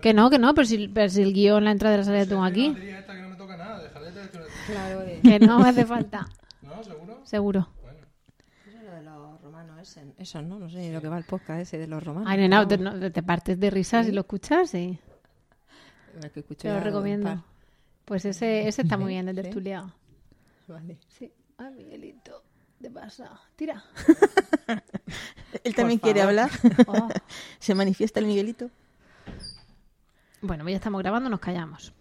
Que no, que no, pero si, pero si el guion, la entrada de la salida tengo aquí. esta que no me toca nada, déjale de Claro, de... Que no me hace falta. ¿No? ¿Seguro? Seguro. Eso es lo de los romanos, ese. Eso, ¿no? No sé ni lo que va el podcast ese de los romanos. Ay, nena, te, no, te partes de risas y lo escuchas, sí. Que Te lo recomiendo. Pues ese, ese está muy bien, el Sí. tertuliado. Vale. Sí. Ay, Miguelito, ¿qué pasa? Tira. Él también quiere hablar. Oh. Se manifiesta el Miguelito. Bueno, ya estamos grabando, nos callamos.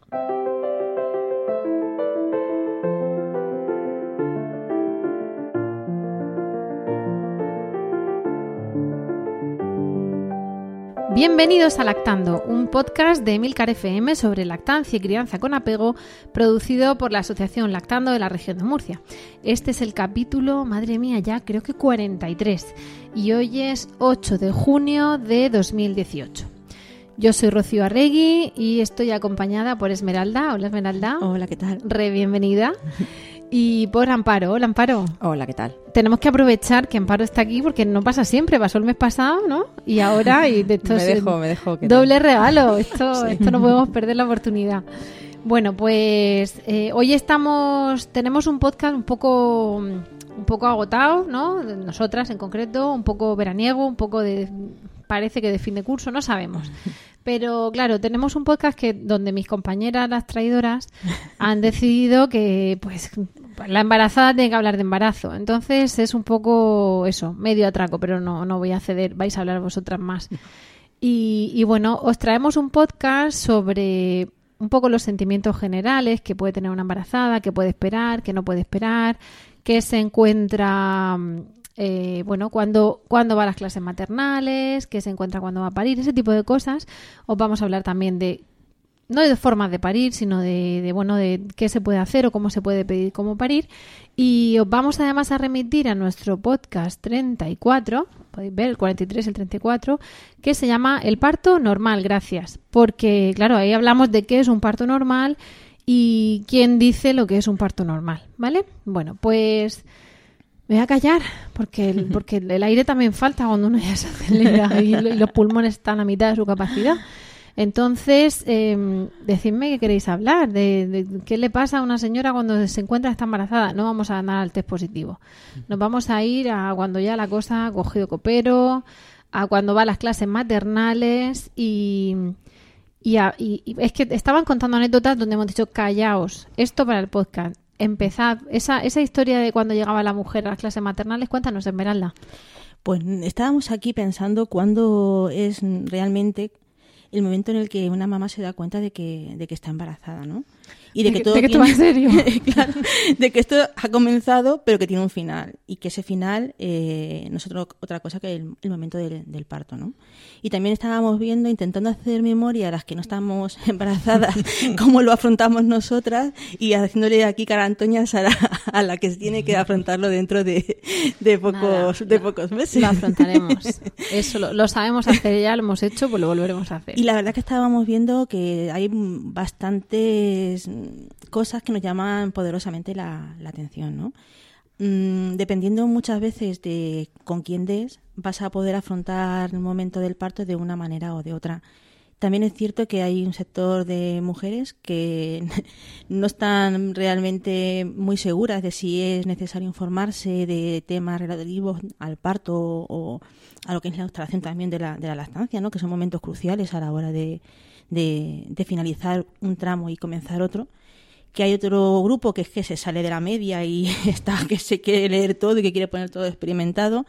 Bienvenidos a Lactando, un podcast de Emilcar FM sobre lactancia y crianza con apego, producido por la Asociación Lactando de la región de Murcia. Este es el capítulo, madre mía, ya creo que 43, y hoy es 8 de junio de 2018. Yo soy Rocío Arregui y estoy acompañada por Esmeralda. Hola Esmeralda. Hola, ¿qué tal? Re bienvenida. Y por Amparo. Hola Amparo. Hola, ¿qué tal? Tenemos que aprovechar que Amparo está aquí porque no pasa siempre. Pasó el mes pasado, ¿no? Y ahora, y de esto me es dejo, me dejo. que doble regalo. Esto, esto no podemos perder la oportunidad. Bueno, pues eh, hoy estamos, tenemos un podcast un poco, un poco agotado, ¿no? Nosotras en concreto, un poco veraniego, un poco de, parece que de fin de curso, no sabemos. Pero claro, tenemos un podcast que donde mis compañeras, las traidoras, han decidido que pues la embarazada tiene que hablar de embarazo. Entonces es un poco eso, medio atraco, pero no, no voy a ceder, vais a hablar vosotras más. Y, y bueno, os traemos un podcast sobre un poco los sentimientos generales que puede tener una embarazada, que puede esperar, que no puede esperar, que se encuentra, eh, bueno, cuando, cuando va a las clases maternales, que se encuentra cuando va a parir, ese tipo de cosas. Os vamos a hablar también de, no de formas de parir, sino de, de, bueno, de qué se puede hacer o cómo se puede pedir cómo parir. Y os vamos además a remitir a nuestro podcast 34, podéis ver el 43 y el 34, que se llama El parto normal, gracias. Porque, claro, ahí hablamos de qué es un parto normal y quién dice lo que es un parto normal, ¿vale? Bueno, pues me voy a callar porque el, porque el aire también falta cuando uno ya se acelera y, lo- y los pulmones están a mitad de su capacidad. Entonces, eh, decidme qué queréis hablar, de, de qué le pasa a una señora cuando se encuentra está embarazada. No vamos a ganar al test positivo. Nos vamos a ir a cuando ya la cosa ha cogido copero, a cuando va a las clases maternales y, y, a- y- y es que estaban contando anécdotas donde hemos dicho callaos, esto para el podcast. Empezad, esa, esa historia de cuando llegaba la mujer a las clases maternales, cuéntanos, Esmeralda. Pues estábamos aquí pensando cuándo es realmente el momento en el que una mamá se da cuenta de que, de que está embarazada, ¿no? Y de, De que que- todo de que esto va en serio. claro, de que esto ha comenzado, pero que tiene un final. Y que ese final eh, no es otro- otra cosa que el, el momento del, del parto, ¿no? Y también estábamos viendo, intentando hacer memoria a las que no estamos embarazadas, cómo lo afrontamos nosotras y haciéndole aquí carantoñas a la, a la que tiene que afrontarlo dentro de, de pocos, Nada, de pocos meses. Lo afrontaremos. Eso lo, lo sabemos hacer ya, lo hemos hecho, pues lo volveremos a hacer. Y la verdad que estábamos viendo que hay bastantes cosas que nos llaman poderosamente la, atención, ¿no? Mm, dependiendo muchas veces de con quién des, vas a poder afrontar el momento del parto de una manera o de otra. También es cierto que hay un sector de mujeres que no están realmente muy seguras de si es necesario informarse de temas relativos al parto o a lo que es la instalación también de la, lactancia, ¿no? que son momentos cruciales a la hora de finalizar un tramo y comenzar otro que hay otro grupo que es que se sale de la media y está que se quiere leer todo y que quiere poner todo experimentado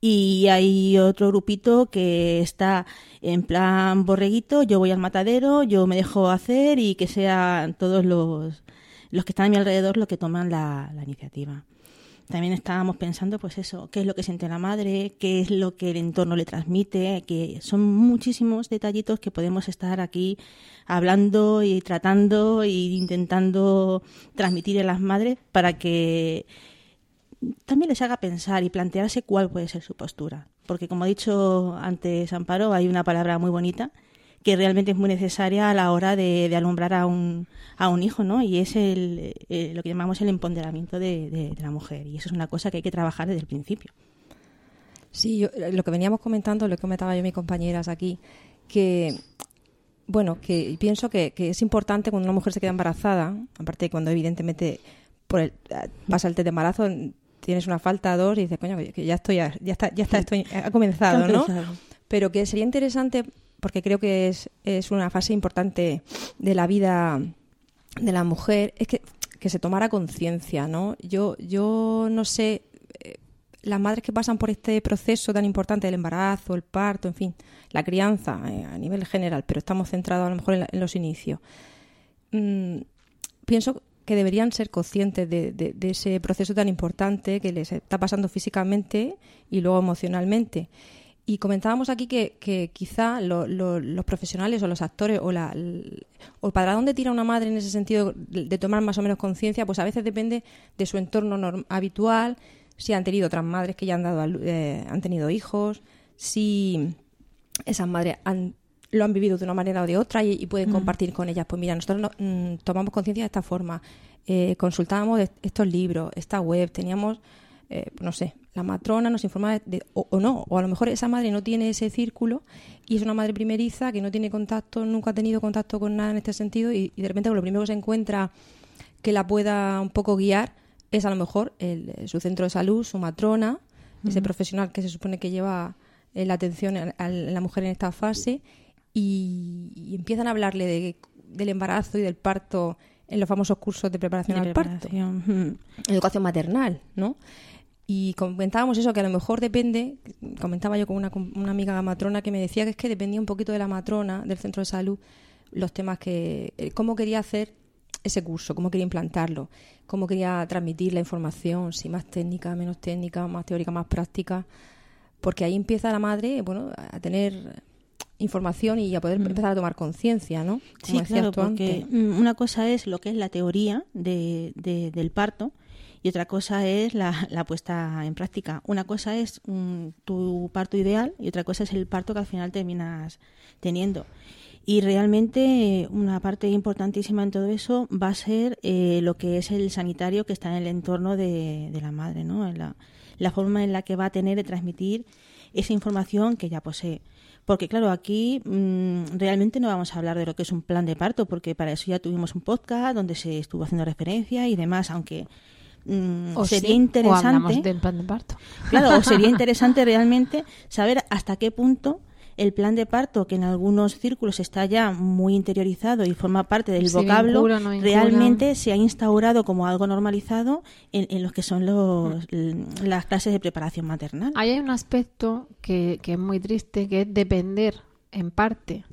y hay otro grupito que está en plan borreguito, yo voy al matadero, yo me dejo hacer y que sean todos los, los que están a mi alrededor los que toman la, la iniciativa. También estábamos pensando, pues eso, qué es lo que siente la madre, qué es lo que el entorno le transmite, que son muchísimos detallitos que podemos estar aquí hablando y tratando e intentando transmitir a las madres para que también les haga pensar y plantearse cuál puede ser su postura. Porque como ha dicho antes Amparo, hay una palabra muy bonita que realmente es muy necesaria a la hora de, alumbrar a un, a un hijo, ¿no? Y es el, eh, lo que llamamos el empoderamiento de, de, la mujer. Y eso es una cosa que hay que trabajar desde el principio. Sí, yo, lo que veníamos comentando, lo que comentaba yo a mis compañeras aquí, que bueno, que pienso que, que, es importante cuando una mujer se queda embarazada, aparte de cuando evidentemente por el, pasa el test de embarazo, tienes una falta dos y dices, coño, que ya estoy, ya, está, ya está, esto ha comenzado, ¿no? Pero que sería interesante porque creo que es, es una fase importante de la vida de la mujer, es que, que se tomara conciencia, ¿no? Yo, yo no sé, eh, las madres que pasan por este proceso tan importante del embarazo, el parto, en fin, la crianza eh, a nivel general, pero estamos centrados a lo mejor en, los inicios. Mm, pienso que deberían ser conscientes de, de, de, ese proceso tan importante que les está pasando físicamente y luego emocionalmente. Y comentábamos aquí que, que quizá los profesionales o los actores o, la, o para dónde tira una madre en ese sentido de, tomar más o menos conciencia, pues a veces depende de su entorno habitual, si han tenido otras madres que ya han, dado, eh, han tenido hijos, si esas madres han, lo han vivido de una manera o de otra y, pueden compartir con ellas. Pues mira, nosotros mm, tomamos conciencia de esta forma, eh, consultábamos estos libros, esta web, teníamos eh, no sé, la matrona nos informa de, o, no, o a lo mejor esa madre no tiene ese círculo y es una madre primeriza que no tiene contacto, nunca ha tenido contacto con nada en este sentido y, de repente lo primero que se encuentra que la pueda un poco guiar es a lo mejor su centro de salud, su matrona, ese profesional que se supone que lleva eh, la atención a, la mujer en esta fase y, empiezan a hablarle de, del embarazo y del parto en los famosos cursos de preparación al parto. Educación maternal, ¿no? Y comentábamos eso, que a lo mejor depende, comentaba yo con una, una amiga matrona que me decía que es que dependía un poquito de la matrona del centro de salud los temas que, eh, cómo quería hacer ese curso, cómo quería implantarlo, cómo quería transmitir la información, si más técnica, menos técnica, más teórica, más práctica, porque ahí empieza la madre, bueno, a tener información y a poder mm. empezar a tomar conciencia, ¿no? sí, claro, porque mm, una cosa es lo que es la teoría de, del parto y otra cosa es la, puesta en práctica. Una cosa es mm, tu parto ideal y otra cosa es el parto que al final terminas teniendo. Y realmente una parte importantísima en todo eso va a ser eh, lo que es el sanitario que está en el entorno de, la madre, ¿no? La, la forma en la que va a tener de transmitir esa información que ya posee. Porque claro, aquí mm, realmente no vamos a hablar de lo que es un plan de parto, porque para eso ya tuvimos un podcast donde se estuvo haciendo referencia y demás, aunque Mm, sería interesante. del plan de parto. Claro, o sería interesante realmente saber hasta qué punto el plan de parto, que en algunos círculos está ya muy interiorizado y forma parte del vocablo, realmente se ha instaurado como algo normalizado en, los que son los, mm. las clases de preparación maternal. Ahí hay un aspecto que, que es muy triste, que es depender en parte.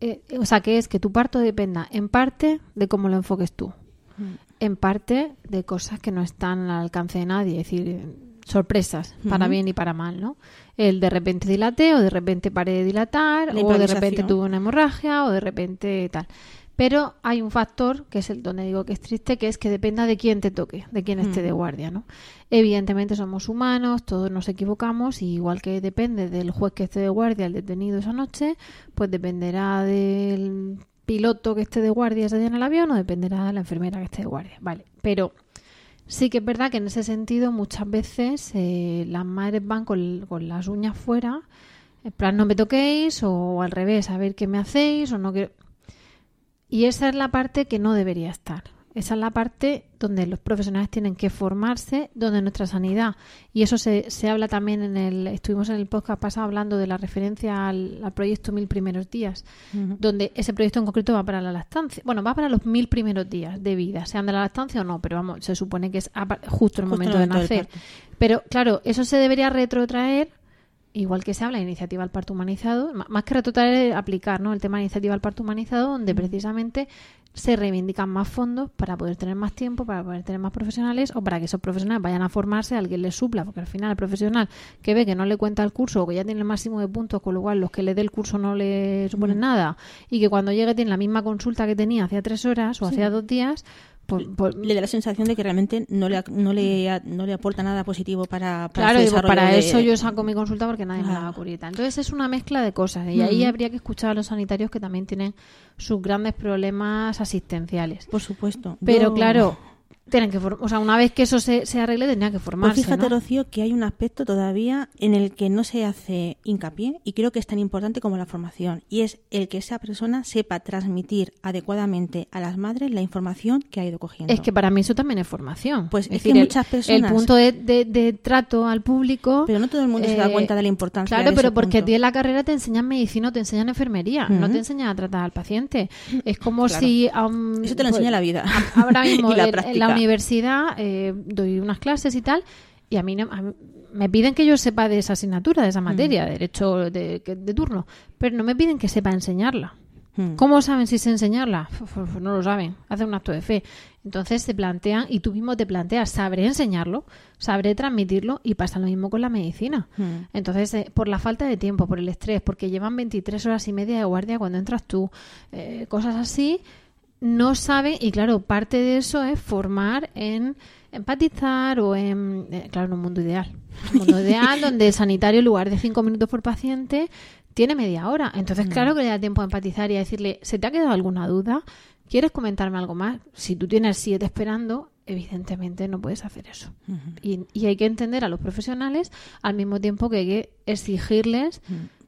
Eh, o sea, que es que tu parto dependa en parte de cómo lo enfoques tú. Mm en parte de cosas que no están al alcance de nadie, es decir, sorpresas, para bien y para mal, ¿no? El de repente dilate o de repente pare de dilatar o de repente tuvo una hemorragia o de repente tal. Pero hay un factor, que es el donde digo que es triste, que es que dependa de quién te toque, de quién esté de guardia, ¿no? Evidentemente somos humanos, todos nos equivocamos, y igual que depende del juez que esté de guardia, el detenido esa noche, pues dependerá del piloto que esté de guardia ese día en el avión o dependerá de la enfermera que esté de guardia. Vale, pero sí que es verdad que en ese sentido muchas veces eh, las madres van con, con, las uñas fuera, en plan no me toquéis o al revés, a ver qué me hacéis o no quiero... Y esa es la parte que no debería estar. Esa es la parte donde los profesionales tienen que formarse, donde nuestra sanidad, y eso se, se habla también en el, estuvimos en el podcast pasado hablando de la referencia al, proyecto Mil Primeros Días, donde ese proyecto en concreto va para la lactancia, bueno, va para los mil primeros días de vida, sean de la lactancia o no, pero vamos, se supone que es justo el momento de nacer. Pero claro, eso se debería retrotraer igual que se habla de iniciativa al parto humanizado, más que retratar es aplicar ¿no? el tema de iniciativa al parto humanizado, donde precisamente se reivindican más fondos para poder tener más tiempo, para poder tener más profesionales o para que esos profesionales vayan a formarse, alguien les supla, porque al final el profesional que ve que no le cuenta el curso o que ya tiene el máximo de puntos, con lo cual los que le dé el curso no le suponen nada, y que cuando llegue tiene la misma consulta que tenía hacía tres horas o hacía dos días, Le da la sensación de que realmente no le, no le, no le aporta nada positivo para, para Claro, digo, para de- eso yo saco mi consulta porque nadie me la va a cubrir. Entonces es una mezcla de cosas y ahí habría que escuchar a los sanitarios que también tienen sus grandes problemas asistenciales. Por supuesto. Pero Yo- claro, tienen que o sea, una vez que eso se, se arregle tendrían que Pues formarse. fíjate, ¿no? Rocío, que hay un aspecto todavía en el que no se hace hincapié y creo que es tan importante como la formación y es el que esa persona sepa transmitir adecuadamente a las madres la información que ha ido cogiendo. Es que para mí eso también es formación. Pues es decir, que el- muchas El personas- punto de, de- de trato al público. Pero no todo el mundo se da eh, cuenta de la importancia Claro, de pero ese porque a ti en la carrera te enseñan medicina o te enseñan enfermería, no te enseñan a tratar al paciente. Es como Claro. si... un- Eso te lo pues, enseña la vida. Ahora mismo y la en- en, la universidad eh, doy unas clases y tal, y a mí, no- a mí- me piden que yo sepa de esa asignatura, de esa materia, de derecho de, turno, pero no me piden que sepa enseñarla. Mm. ¿Cómo saben si sé enseñarla? No lo saben, hacen un acto de fe. Entonces se plantean, y tú mismo te planteas, sabré enseñarlo, sabré transmitirlo, y pasa lo mismo con la medicina. Mm. Entonces, eh, por la falta de tiempo, por el estrés, porque llevan 23 horas y media de guardia cuando entras tú, eh, cosas así, no saben, y claro, parte de eso es formar en empatizar o en, eh, claro, en un mundo ideal. Un mundo ideal donde el sanitario, en lugar de cinco minutos por paciente, tiene media hora. Entonces, claro que le da tiempo a empatizar y a decirle, ¿se te ha quedado alguna duda? ¿Quieres comentarme algo más? Si tú tienes siete esperando, evidentemente no puedes hacer eso. y, y hay que entender a los profesionales al mismo tiempo que hay que exigirles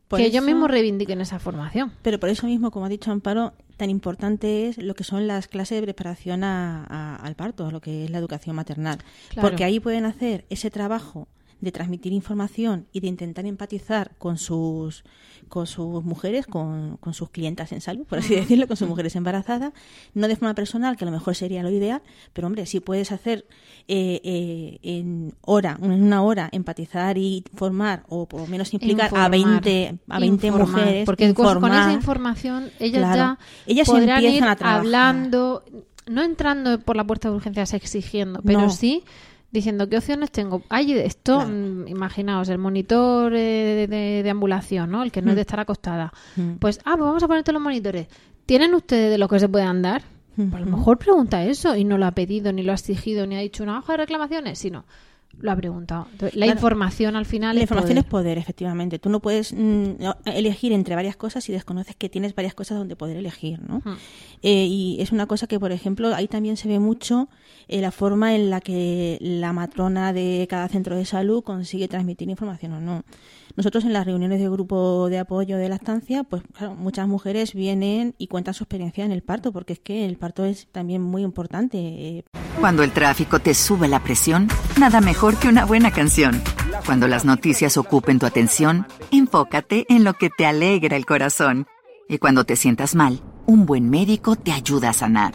Por que ellos eso- mismos reivindiquen esa formación. Pero por eso mismo, como ha dicho Amparo, tan importante es lo que son las clases de preparación a- a- al parto, lo que es la educación maternal. Claro. Porque ahí pueden hacer ese trabajo de transmitir información y de intentar empatizar con sus con sus mujeres, con, con sus clientas en salud, por así decirlo, con sus mujeres embarazadas, no de forma personal, que a lo mejor sería lo ideal, pero hombre, si puedes hacer eh, eh, en hora, en una hora, empatizar y formar, o por lo menos implicar a Informar, 20, a 20 informar, mujeres, porque con- esa información ellas Claro. ya Ellas podrán empiezan ir a trabajar. hablando no entrando por la puerta de urgencias exigiendo pero No. sí diciendo qué opciones tengo hay esto Claro. mm, imaginaos el monitor eh, de, de ambulación no el que no es de estar acostada. Mm. pues ah pues vamos a ponerte los monitores. Tienen ustedes de lo que se puedan dar Pues a lo mejor pregunta eso y no lo ha pedido ni lo ha exigido ni ha dicho una hoja de reclamaciones sino lo ha preguntado Entonces, la Claro. información al final La es información poder. es poder, efectivamente. Tú no puedes mm, elegir entre varias cosas si desconoces que tienes varias cosas donde poder elegir, ¿no? Eh, y es una cosa que, por ejemplo, ahí también se ve mucho eh, la forma en la que la matrona de cada centro de salud consigue transmitir información o no. Nosotros en las reuniones de grupo de apoyo de lactancia, pues muchas mujeres vienen y cuentan su experiencia en el parto, porque es que el parto es también muy importante. Cuando el tráfico te sube la presión, nada mejor que una buena canción. Cuando las noticias ocupen tu atención, enfócate en lo que te alegra el corazón. Y cuando te sientas mal, un buen médico te ayuda a sanar.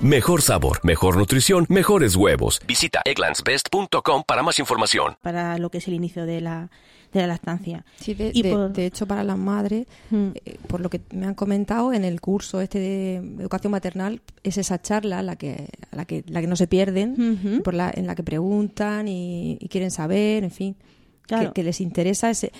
Mejor sabor, mejor nutrición, mejores huevos. Visita egglandsbest.com para más información. para lo que es el inicio de la, de la lactancia. Sí, de, Y de- por- de hecho, para las madres, Mm. eh, por lo que me han comentado en el curso este de educación maternal, es esa charla la que, a la que, la que no se pierden, Ujú. por la, en la que preguntan y, y quieren saber, en fin, Claro. que, que les interesa ese.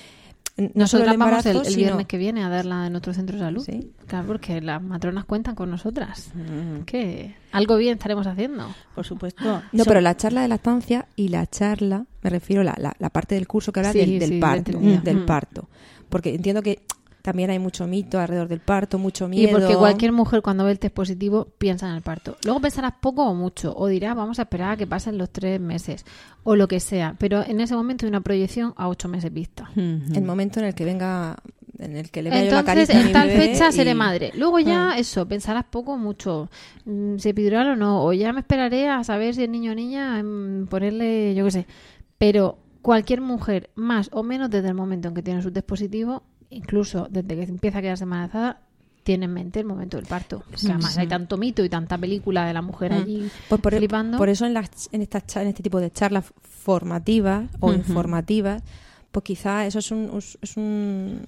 No Nosotras vamos el, el sino- viernes que viene a darla en nuestro centro de salud. Sí. Claro, porque las matronas cuentan con nosotras. Mm. Que algo bien estaremos haciendo. Por supuesto. No, Eso- pero la charla de lactancia y la charla, me refiero a la, la, la parte del curso que habla Sí, del, sí, parto, del Mm. parto. Porque entiendo que también hay mucho mito alrededor del parto, mucho miedo. Y porque cualquier mujer cuando ve el test positivo piensa en el parto. Luego pensarás poco o mucho, o dirás vamos a esperar a que pasen los tres meses, o lo que sea. Pero en ese momento hay una proyección a ocho meses vista. El momento en el que venga, en el que le Entonces, en tal fecha y- seré madre. Luego ya, Mm. eso, pensarás poco o mucho. mm, Si epidural o no. O ya me esperaré a saber si es niño o niña, mm, ponerle, yo qué sé. Pero cualquier mujer, más o menos desde el momento en que tiene su test positivo, incluso desde que empieza a quedarse embarazada, tiene en mente el momento del parto. Que además hay tanto mito y tanta película de la mujer Mm. allí Pues por, flipando. por eso en, las, en, en este tipo de charlas formativas o informativas, pues quizá eso es un, es un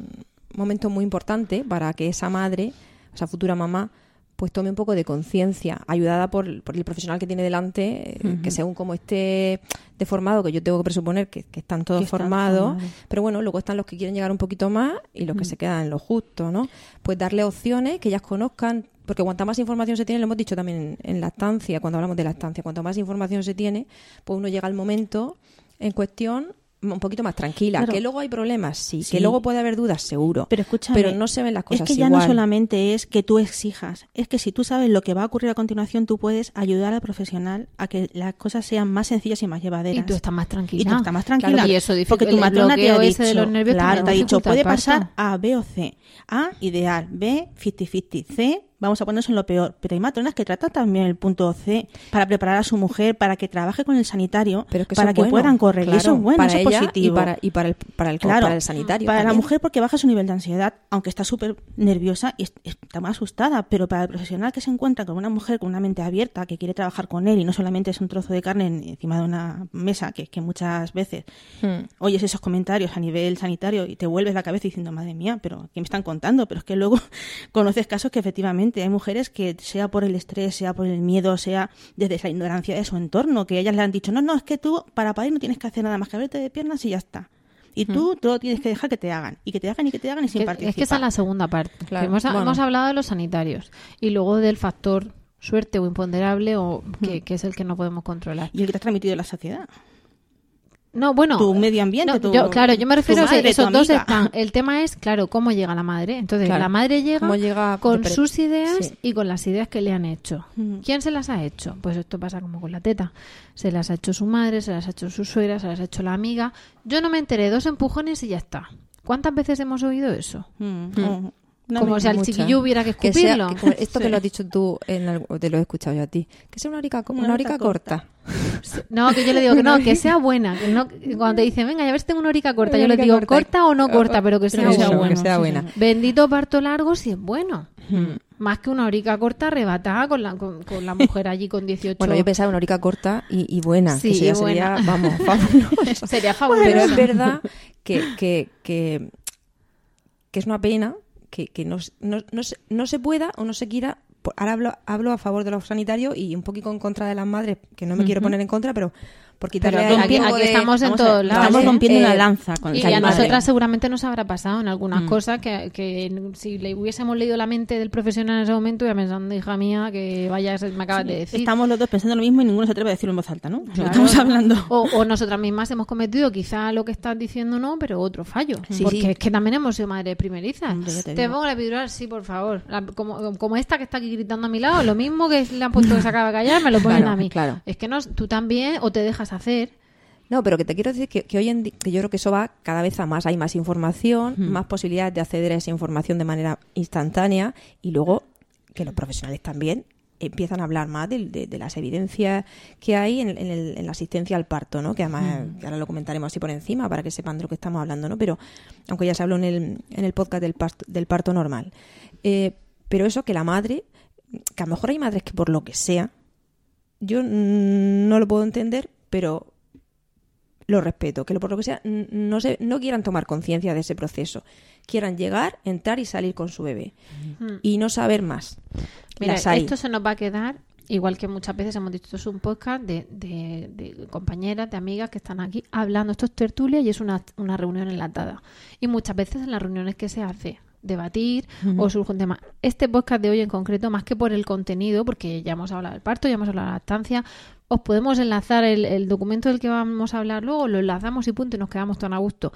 momento muy importante para que esa madre, esa futura mamá, pues tome un poco de conciencia, ayudada por, por el profesional que tiene delante, eh, que según como esté deformado, que yo tengo que presuponer que, que están todos Que están formados, formados. pero bueno, luego están los que quieren llegar un poquito más y los que Mm. se quedan en lo justo, ¿no? Pues darle opciones, que ellas conozcan, porque cuanta más información se tiene, lo hemos dicho también en, en la estancia, cuando hablamos de la estancia, cuanto más información se tiene, pues uno llega al momento en cuestión un poquito más tranquila. Claro. Que luego hay problemas, sí, Sí. Que luego puede haber dudas, seguro. Pero escúchame, Pero no se ven las cosas Es que ya igual. no solamente es que tú exijas, es que si tú sabes lo que va a ocurrir a continuación, tú puedes ayudar al profesional a que las cosas sean más sencillas y más llevaderas. Y tú estás más tranquila. Y tú estás más tranquila. Claro, y eso porque tu el matrona te ha dicho, de los nervios claro, te ha dicho, puede pasar A, B o C. A, ideal. B, 50-50. C, vamos a ponernos en lo peor. Pero hay matronas que tratan también el punto C para preparar a su mujer, para que trabaje con el sanitario, Pero es que eso para que bueno, puedan correr. y eso es bueno, para eso es positivo. Y para, y para el, para el, Claro, para el sanitario. Para la mujer porque baja su nivel de ansiedad, aunque está súper nerviosa y es- está más asustada, pero para el profesional que se encuentra con una mujer con una mente abierta, que quiere trabajar con él y no solamente es un trozo de carne en- encima de una mesa, que, que muchas veces Hmm. oyes esos comentarios a nivel sanitario y te vuelves la cabeza diciendo, madre mía, pero ¿qué me están contando? Pero es que luego conoces casos que efectivamente hay mujeres que sea por el estrés, sea por el miedo, sea desde la ignorancia de su entorno, que ellas le han dicho, no, no, es que tú para parir no tienes que hacer nada más que abrirte de piernas y ya está. Y tú todo tienes que dejar que te hagan. Y que te hagan y que te hagan y sin Que- participar. es que esa es la segunda parte. Claro, hemos, bueno. hemos hablado de los sanitarios y luego del factor suerte o imponderable o que, que es el que no podemos controlar. Y el que te has transmitido la sociedad. No, bueno, Tu medio ambiente, no, tu- yo- claro, yo me refiero a madre, esos dos están. El tema es, claro, cómo llega la madre. Entonces, Claro. la madre llega, con sus ideas Sí. y con las ideas que le han hecho. Mm. ¿Quién se las ha hecho? Pues esto pasa como con la teta. Se las ha hecho su madre, se las ha hecho su suegra, se las ha hecho la amiga. Yo no me enteré, dos empujones y ya está. ¿Cuántas veces hemos oído eso? Mm. Como si al chiquillo hubiera que Que sea- escupirlo. que esto que Sí. lo has dicho tú, en te lo he escuchado yo a ti. Que sea una horica, una Una horica corta. No, que yo le digo que no, que sea buena. Que no, que cuando te dicen, venga, ya ves, tengo una horica corta, Una yo le digo, corta. corta o no corta, pero que sea, Pero que sea bueno. bueno, que sea sí, buena. Bendito parto largo si es bueno. Hmm. Más que una horica corta arrebatada con la, con, con la mujer allí con 18. Bueno, yo pensaba en una horica corta y, y buena. Sí, que buena. sería, vamos, fabuloso. Sería fabuloso. Pero es verdad que, que, que, que es una pena que, que no, no, no, se, no se pueda o no se quiera. Ahora hablo, hablo a favor de los sanitarios y un poquito en contra de las madres, que no me quiero poner en contra, pero por quitarle Pero aquí- de- estamos en todos lados. Estamos rompiendo Eh, una lanza con Y la a nosotras seguramente nos habrá pasado en algunas Mm. cosas que, que si le hubiésemos leído la mente del profesional en ese momento, ya pensando, hija mía, que vayas, me acabas de decir. Estamos los dos pensando lo mismo y ninguno se atreve a decirlo en voz alta, ¿no? Claro. Estamos hablando. O, o nosotras mismas hemos cometido quizá lo que estás diciendo no, pero otro fallo. Sí, porque sí. es que también hemos sido madres primerizas. Te te pongo la epidural, sí, por favor. La- como, como esta que está aquí gritando a mi lado, lo mismo que le han puesto que se acaba de callar, me lo ponen Claro, a mí. claro. Es que no, tú también o te dejas hacer. No, pero que te quiero decir que, que hoy en día, que yo creo que eso va cada vez a más. Hay más información, más posibilidades de acceder a esa información de manera instantánea y luego que los profesionales también empiezan a hablar más de, de- de las evidencias que hay en, en el- en la asistencia al parto, ¿no? Que además, que ahora lo comentaremos así por encima para que sepan de lo que estamos hablando, ¿no? Pero, aunque ya se habló en el, en el podcast del parto, del parto normal. Eh, pero eso que la madre, que a lo mejor hay madres que por lo que sea, yo no lo puedo entender, pero lo respeto, que por lo que sea, no, se, no quieran tomar conciencia de ese proceso. Quieran llegar, entrar y salir con su bebé. Y no saber más. Mira, esto se nos va a quedar, igual que muchas veces hemos dicho, esto es un podcast de, de- de compañeras, de amigas que están aquí hablando. Esto es tertulia y es una, una reunión enlatada. Y muchas veces en las reuniones que se hace, debatir o surge un tema. Este podcast de hoy en concreto, más que por el contenido, porque ya hemos hablado del parto, ya hemos hablado de la lactancia, os podemos enlazar el, el documento del que vamos a hablar luego, lo enlazamos y punto y nos quedamos tan a gusto.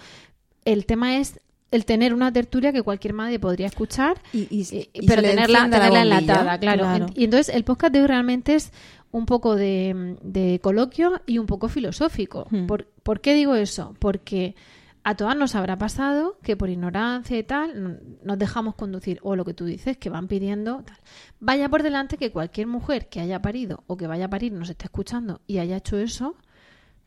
El tema es el tener una tertulia que cualquier madre podría escuchar, Y- y- eh, y pero tenerla, tenerla bombilla. enlatada, claro. Claro. Y entonces el podcast de hoy realmente es un poco de, de coloquio y un poco filosófico. Hmm. ¿Por, por qué digo eso? Porque a todas nos habrá pasado que por ignorancia y tal nos dejamos conducir, o lo que tú dices, que van pidiendo tal. Vaya por delante que cualquier mujer que haya parido o que vaya a parir nos esté escuchando y haya hecho eso,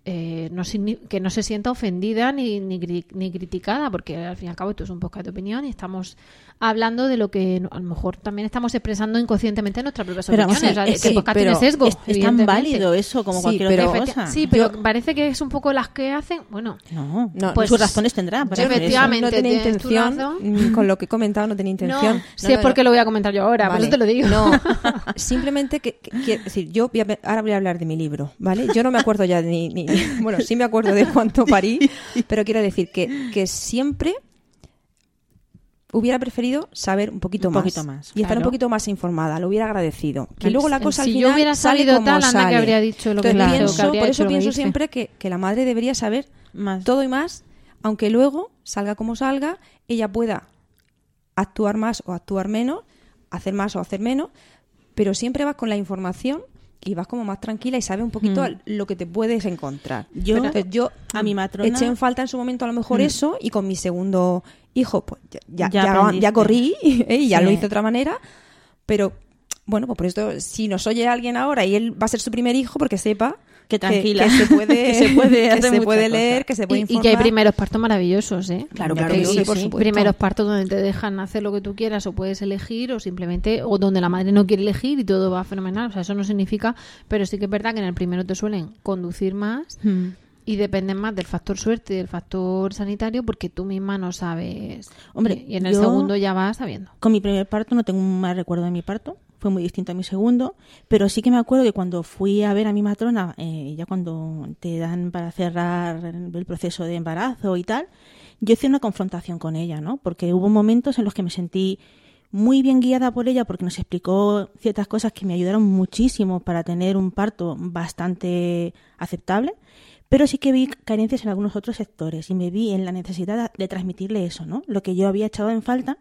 eh, no que no se sienta ofendida ni, ni, ni criticada, porque al fin y al cabo esto es un podcast de opinión y estamos hablando de lo que a lo mejor también estamos expresando inconscientemente nuestras propias Pero vamos opiniones. o sea, es que el que- podcast pero tiene sesgo. Es, es tan válido eso como Sí, cualquier pero- otra cosa. Sí, pero parece que es un poco las que hacen. Bueno, No, No, Pues- sus razones tendrá para hacer eso. efectivamente, no tenía intención, mm, con lo que he comentado no tenía intención. no, si es porque lo voy a comentar yo ahora, por Vale. eso te lo digo. No, simplemente que, que- quiero decir, yo voy a ahora voy a hablar de mi libro, ¿vale? Yo no me acuerdo ya de ni, ni- bueno, sí me acuerdo de cuánto parí, pero quiero decir que, que siempre hubiera preferido saber un poquito Un más, poquito más, y estar un claro. poquito más informada, lo hubiera agradecido. Que luego la cosa al si yo final hubiera sale como tal, anda que sale. habría dicho lo que Entonces, dije o que pienso- habría por eso que pienso siempre que, que la madre debería saber Más. todo y más, aunque luego salga como salga, ella pueda actuar más o actuar menos, hacer más o hacer menos, pero siempre vas con la información y vas como más tranquila y sabes un poquito Mm. al- lo que te puedes encontrar. Yo, Entonces, yo a mi matrona- eché en falta en su momento a lo mejor Mm. eso y con mi segundo hijo pues ya, ya, Ya corrí ¿eh? y ya Sí. lo hice de otra manera, pero bueno, pues por esto si nos oye alguien ahora y él va a ser su primer hijo porque sepa Que tranquila. que, se puede, Que se puede que se puede leer, que se puede Y, y informar. que hay primeros partos maravillosos, ¿eh? Claro, Que claro que sí, por supuesto. Primeros partos donde te dejan hacer lo que tú quieras o puedes elegir o simplemente, o donde la madre no quiere elegir y todo va fenomenal. O sea, eso no significa, pero sí que es verdad que en el primero te suelen conducir más Mm. y dependen más del factor suerte y del factor sanitario porque tú misma no sabes. Hombre, y, en el segundo ya vas sabiendo. Con mi primer parto no tengo un mal recuerdo de mi parto, fue muy distinto a mi segundo, pero sí que me acuerdo que cuando fui a ver a mi matrona, eh, ya cuando te dan para cerrar el proceso de embarazo y tal, yo hice una confrontación con ella, ¿no? Porque hubo momentos en los que me sentí muy bien guiada por ella porque nos explicó ciertas cosas que me ayudaron muchísimo para tener un parto bastante aceptable, pero sí que vi carencias en algunos otros sectores y me vi en la necesidad de transmitirle eso, ¿no? Lo que yo había echado en falta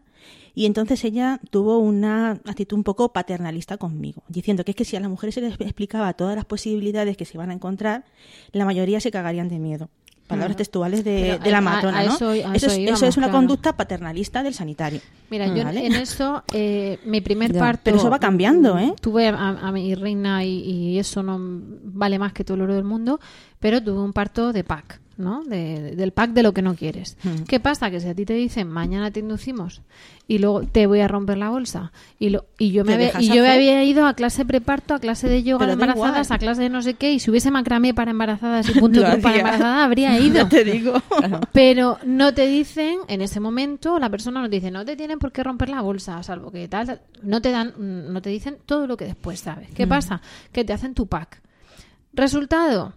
y entonces ella tuvo una actitud un poco paternalista conmigo, diciendo que es que si a las mujeres se les explicaba todas las posibilidades que se iban a encontrar, la mayoría se cagarían de miedo. Palabras textuales de, la matrona, ¿no? eso- eso, eso es, eso íbamos, es una claro. conducta paternalista del sanitario. Mira, yo en eso, eh, mi primer Ya. parto. Pero eso va cambiando, ¿eh? Tuve a, a mi reina y, y eso no vale más que todo el oro del mundo, pero tuve un parto de pack, ¿no? De- del pack de lo que no quieres. Hmm. ¿Qué pasa? Que si a ti te dicen mañana te inducimos y luego te voy a romper la bolsa y, lo, y yo me había, y yo me había ido a clase preparto, a clase de yoga Pero de da embarazadas, a clase de no sé qué, y si hubiese macramé para embarazadas y punto para embarazadas, habría ido. Te digo. Pero no te dicen, en ese momento, la persona no te dice, no te tienen por qué romper la bolsa, salvo que tal, tal. no te dan, no te dicen todo lo que después sabes. Mm. ¿Qué pasa? Que te hacen tu pack. Resultado,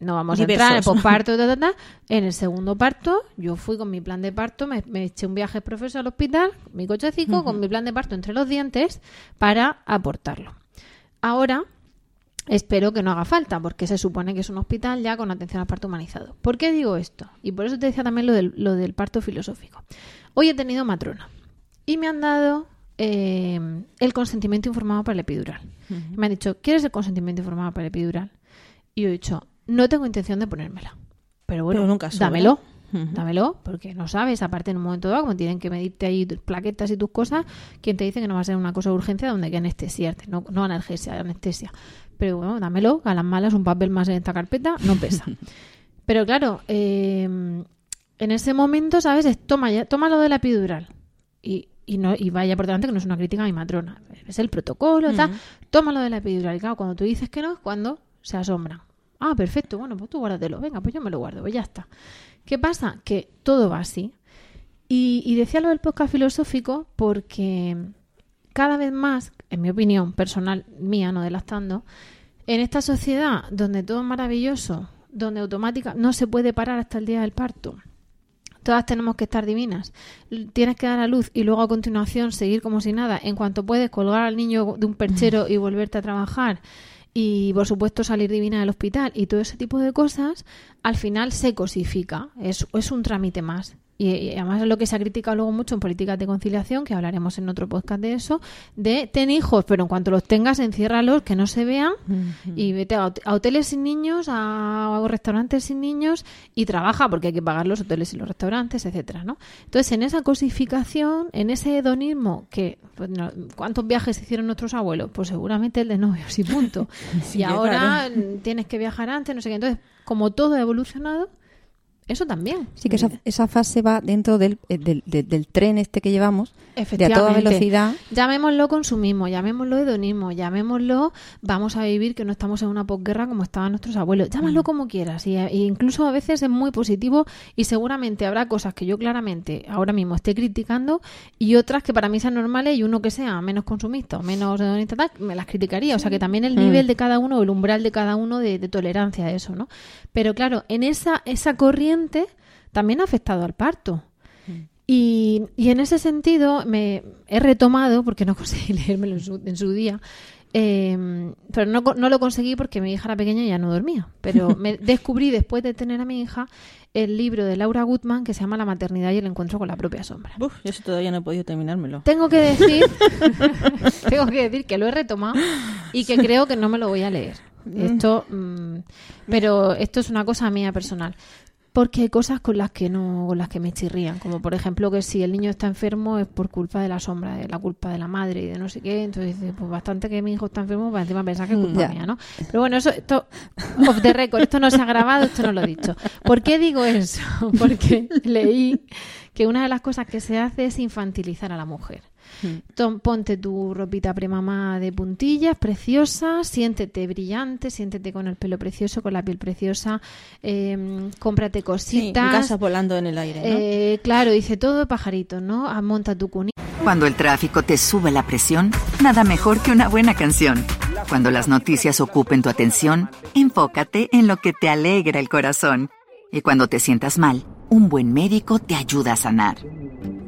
no vamos a entrar en el posparto, ta, ta, ta. en el segundo parto, yo fui con mi plan de parto, me, me eché un viaje profesor al hospital, mi cochecico, con mi plan de parto entre los dientes, para aportarlo. Ahora, Espero que no haga falta, porque se supone que es un hospital ya con atención al parto humanizado. ¿Por qué digo esto? Y por eso te decía también lo del, lo del parto filosófico. Hoy he tenido matrona y me han dado eh, el consentimiento informado para el epidural. Me han dicho, ¿quieres el consentimiento informado para el epidural? Y yo he dicho, no tengo intención de ponérmela. Pero bueno, Pero nunca dámelo. Dámelo, porque no sabes, aparte en un momento dado, como tienen que medirte ahí tus plaquetas y tus cosas, ¿quién te dice que no va a ser una cosa de urgencia donde hay que anestesiarte? No, no analgesia, anestesia. Pero bueno, dámelo, a las malas un papel más en esta carpeta no pesa. Pero claro, eh, en ese momento, ¿sabes? Es, toma, ya, toma lo de la epidural. Y, y, no, y vaya por delante que no es una crítica a mi matrona. Es el protocolo, tal. Toma lo de la epidural. Y claro, cuando tú dices que no, es cuando se asombran. Ah, perfecto, bueno, pues tú guárdatelo. Venga, pues yo me lo guardo, pues ya está. ¿Qué pasa? Que todo va así. Y, y decía lo del podcast filosófico porque cada vez más, en mi opinión personal mía, no delastando, en esta sociedad donde todo es maravilloso, donde automática no se puede parar hasta el día del parto, todas tenemos que estar divinas, tienes que dar a luz y luego a continuación seguir como si nada, en cuanto puedes colgar al niño de un perchero y volverte a trabajar y por supuesto salir divina del hospital y todo ese tipo de cosas, al final se cosifica, es, es un trámite más. Y, y además es lo que se ha criticado luego mucho en políticas de conciliación, que hablaremos en otro podcast de eso, de ten hijos, pero en cuanto los tengas, enciérralos, que no se vean, y vete a, hot- a hoteles sin niños, a, a restaurantes sin niños, y trabaja, porque hay que pagar los hoteles y los restaurantes, etcétera, ¿no? Entonces, en esa cosificación, en ese hedonismo, que pues, no- ¿cuántos viajes hicieron nuestros abuelos? Pues seguramente el de novios y punto. Sí, y ahora claro. mm, tienes que viajar antes, no sé qué. Entonces, como todo ha evolucionado, eso también. Sí, que esa, esa fase va dentro del, eh, del, del- del tren este que llevamos, de a toda Efectivamente. velocidad. Llamémoslo consumismo, llamémoslo hedonismo, llamémoslo vamos a vivir que no estamos en una posguerra como estaban nuestros abuelos. Llámalo como quieras. Y, e incluso a veces es muy positivo y seguramente habrá cosas que yo claramente ahora mismo esté criticando y otras que para mí sean normales y uno que sea menos consumista o menos hedonista tal, me las criticaría. O sea que también el Mm. nivel de cada uno, el umbral de cada uno de, de tolerancia a eso, ¿no? Pero claro, en esa, esa corriente también ha afectado al parto. Y, y en ese sentido me he retomado, porque no conseguí leérmelo en su, en su día, eh, pero no, no lo conseguí porque mi hija era pequeña y ya no dormía. Pero me descubrí después de tener a mi hija el libro de Laura Gutman que se llama La maternidad y el encuentro con la propia sombra. Uf, yo eso todavía no he podido terminármelo. Tengo que decir, tengo que decir que lo he retomado y que creo que no me lo voy a leer. Esto, mm, pero esto es una cosa mía personal. Porque hay cosas con las que no, con las que me chirrían, como por ejemplo que si el niño está enfermo es por culpa de la sombra, de la culpa de la madre y de no sé qué, entonces dice, pues bastante que mi hijo está enfermo para encima pensar que es culpa mía, ¿no? Pero bueno, eso, esto, off the record, esto no se ha grabado, esto no lo he dicho. ¿Por qué digo eso? Porque leí que una de las cosas que se hace es infantilizar a la mujer. Tom, ponte tu ropita premamá de puntillas, preciosa, siéntete brillante, siéntete con el pelo precioso, con la piel preciosa, eh, cómprate Sí, cositas. un casa volando en el aire, ¿no? Eh, claro, dice todo de pajarito, ¿no? Ah, Monta tu cunita. Cuando el tráfico te sube la presión, nada mejor que una buena canción. Cuando las noticias ocupen tu atención, enfócate en lo que te alegra el corazón. Y cuando te sientas mal, un buen médico te ayuda a sanar.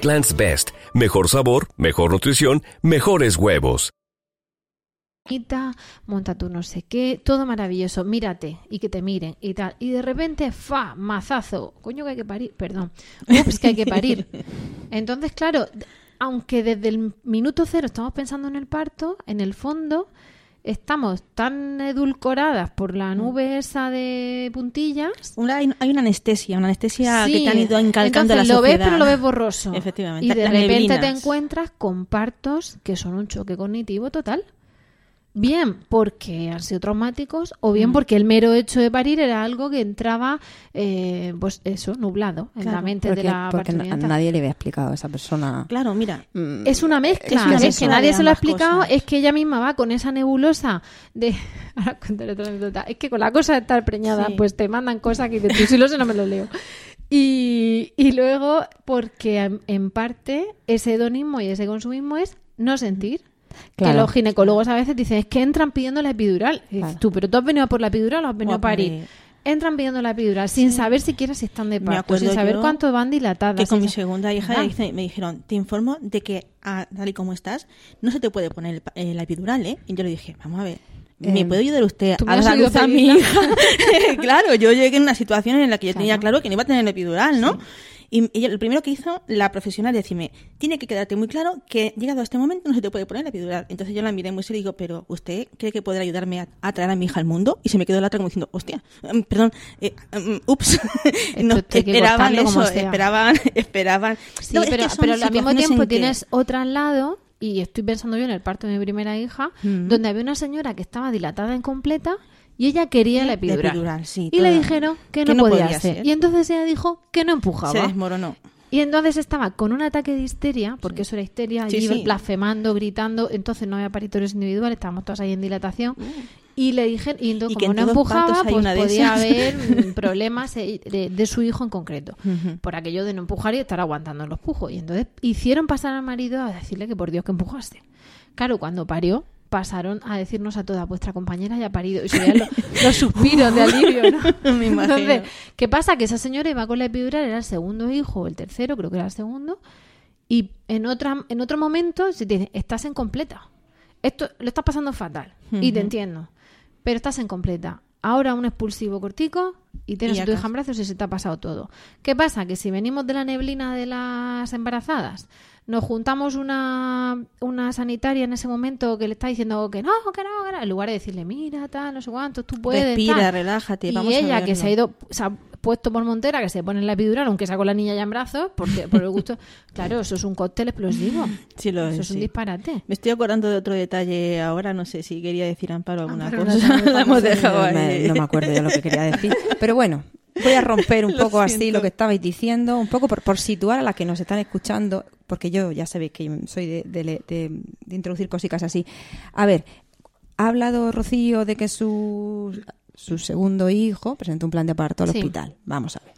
Eggland's Best, mejor sabor, mejor nutrición, mejores huevos. monta tu no sé qué, todo maravilloso, mírate y que te miren y tal. Y de repente, fa, mazazo, coño que hay que parir, perdón, ups, que hay que parir. Entonces, claro, aunque desde el minuto cero estamos pensando en el parto, en el fondo estamos tan edulcoradas por la nube esa de puntillas. Una- hay, una anestesia, una anestesia que te han ido encalcando a la entonces lo ves, pero lo ves borroso. Efectivamente. Y de las repente te encuentras con partos que son un choque cognitivo total. Bien porque han sido traumáticos o Mm. bien porque el mero hecho de parir era algo que entraba, eh, pues eso, nublado en la mente Porque, de la porque a nadie le había explicado a esa persona. Claro, mira, Mm, Es una mezcla, Es una es, mezcla que nadie se lo ha explicado, cosas. es que ella misma va con esa nebulosa de... Ahora contaré otra anécdota. Es que con la cosa de estar preñada, Sí. pues te mandan cosas que dices, tú si lo sé no me lo leo. Y, y luego, porque en- en parte ese hedonismo y ese consumismo es no sentir. Que los ginecólogos a veces dicen, es que entran pidiendo la epidural. Dices tú, pero tú has venido a por la epidural o has venido O a parir. parir. Entran pidiendo la epidural sin saber siquiera si están de parto, sin saber cuánto van dilatadas. que con mi segunda hija Ah. dice- me dijeron, te informo de que ah, tal y como estás, no se te puede poner el eh, la epidural, ¿eh? Y yo le dije, vamos a ver, ¿me Em, puede ayudar usted ¿tú me a dar luz a mi hija? claro, yo llegué en una situación en la que yo tenía Claro. que no iba a tener epidural, ¿no? Y ella- lo primero que hizo la profesional es decirme, tiene que quedarte muy claro que llegado a este momento no se te puede poner la epidural. Entonces yo la miré muy serio y digo, pero ¿usted cree que podrá ayudarme a, a traer a mi hija al mundo? Y se me quedó la otra como diciendo, hostia, mm, perdón, eh, mm, ups. no, esperaban eso, esperaban, esperaban. Sí, No, es pero, que pero al mismo tiempo en que- tienes otra al lado, y estoy pensando yo en el parto de mi primera hija, Mm. donde había una señora que estaba dilatada incompleta y ella quería la La epidural. sí, y le dijeron que que no, podía, ser. Y entonces ella dijo que no empujaba. Se desmoronó. Y entonces estaba con un ataque de histeria, porque eso era histeria, allí sí. blasfemando, gritando, entonces no había paritorios individuales, estábamos todas ahí en dilatación. Y le dije, y entonces. Y que como no empujaba, pues podía haber mm, problemas eh, de, de su hijo en concreto. Por aquello de no empujar y estar aguantando los pujos. Y entonces hicieron pasar al marido a decirle que por Dios que empujaste. Claro, cuando parió, pasaron a decirnos a toda vuestra compañera ya ha parido. Y se oían los, los suspiros de alivio, ¿no? Me imagino. Entonces, ¿qué pasa? Que esa señora iba con la epidural, era el segundo hijo, o el tercero, creo que era el segundo, y en, otra, en otro momento se te dice, estás en completa. Esto lo estás pasando fatal, y te entiendo, pero estás en completa. Ahora un expulsivo cortico y tienes Y a tu hija en brazos y se te ha pasado todo. ¿Qué pasa? Que si venimos de la neblina de las embarazadas, nos juntamos una, una sanitaria en ese momento que le está diciendo que no, que no, que no, en lugar de decirle, mira, tal, no sé cuánto, tú puedes. Respira, tal. relájate, Y vamos a ella, que verlo. se ha ido, se ha puesto por montera, que se pone en la epidural, aunque sea con la niña ya en brazos, porque por el gusto. claro, eso es un cóctel explosivo. Sí, lo eso es, un disparate. Me estoy acordando de otro detalle ahora, no sé si quería decir Amparo alguna Amparo, cosa. no La hemos dejado no, me- ahí. no me acuerdo de lo que quería decir. Pero bueno, voy a romper un poco así lo que estabais diciendo, un poco por, por situar a las que nos están escuchando, porque yo ya sabéis que soy de, de- de- de introducir cositas así. A ver, ha hablado Rocío de que su, su segundo hijo presentó un plan de parto al Sí. hospital. Vamos a ver.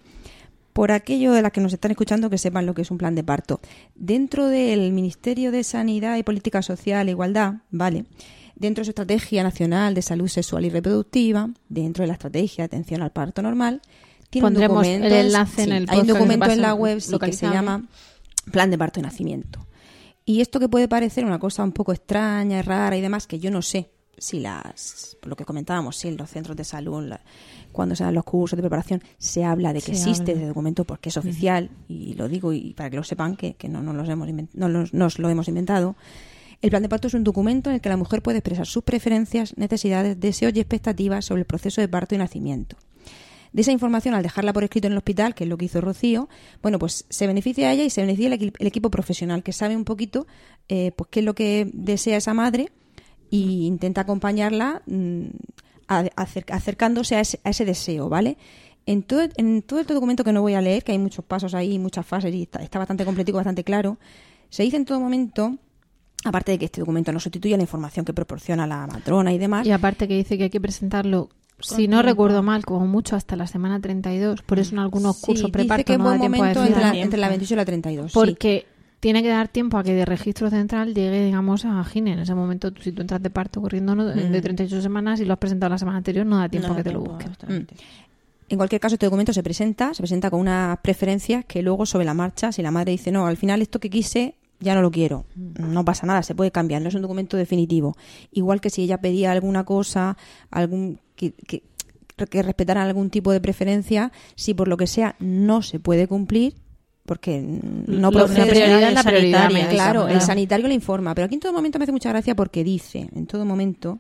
Por aquello de las que nos están escuchando que sepan lo que es un plan de parto. Dentro del Ministerio de Sanidad y Política Social e Igualdad, ¿vale? Dentro de su Estrategia Nacional de Salud Sexual y Reproductiva, dentro de la Estrategia de Atención al Parto Normal, tiene un Pondremos el enlace en el hay un documento en la web sí, que se llama Plan de Parto y Nacimiento. Y esto que puede parecer una cosa un poco extraña rara y demás, que yo no sé si las, por lo que comentábamos, si en los centros de salud, la- cuando se dan los cursos de preparación, se habla de que Se existe habla. ese documento porque es oficial, y lo digo y para que lo sepan, que, que no, no, los hemos no los- nos lo hemos inventado. El plan de parto es un documento en el que la mujer puede expresar sus preferencias, necesidades, deseos y expectativas sobre el proceso de parto y nacimiento. De esa información, al dejarla por escrito en el hospital, que es lo que hizo Rocío, bueno, pues se beneficia ella y se beneficia el, equi- el equipo profesional, que sabe un poquito eh, pues qué es lo que desea esa madre y intenta acompañarla mm, acercándose a ese, a ese deseo, ¿vale? En todo, en todo este documento que no voy a leer, que hay muchos pasos ahí, muchas fases y está, está bastante completico, bastante claro, se dice en todo momento, aparte de que este documento no sustituye la información que proporciona la matrona y demás, Y aparte que dice que hay que presentarlo, si no recuerdo mal, como mucho hasta la semana 32. Por eso en algunos sí, cursos preparto no da tiempo a entre la, entre la 28 y la 32. sí. Porque tiene que dar tiempo a que de registro central llegue, digamos, a Gine. En ese momento, tú- si tú entras de parto corriendo no- de Mm. 38 semanas y lo has presentado la semana anterior, no da tiempo No a que te lo exactamente. En cualquier caso, este documento se presenta, se presenta con unas preferencias que luego sobre la marcha, si la madre dice, no, al final esto que quise ya no lo quiero, no pasa nada, se puede cambiar, no es un documento definitivo. Igual que si ella pedía alguna cosa, algún que, que, que respetaran algún tipo de preferencia, si por lo que sea no se puede cumplir, porque no Lo- procede la prioridad es la prioridad, claro, claro. el sanitario le informa, pero aquí en todo momento me hace mucha gracia porque dice, en todo momento,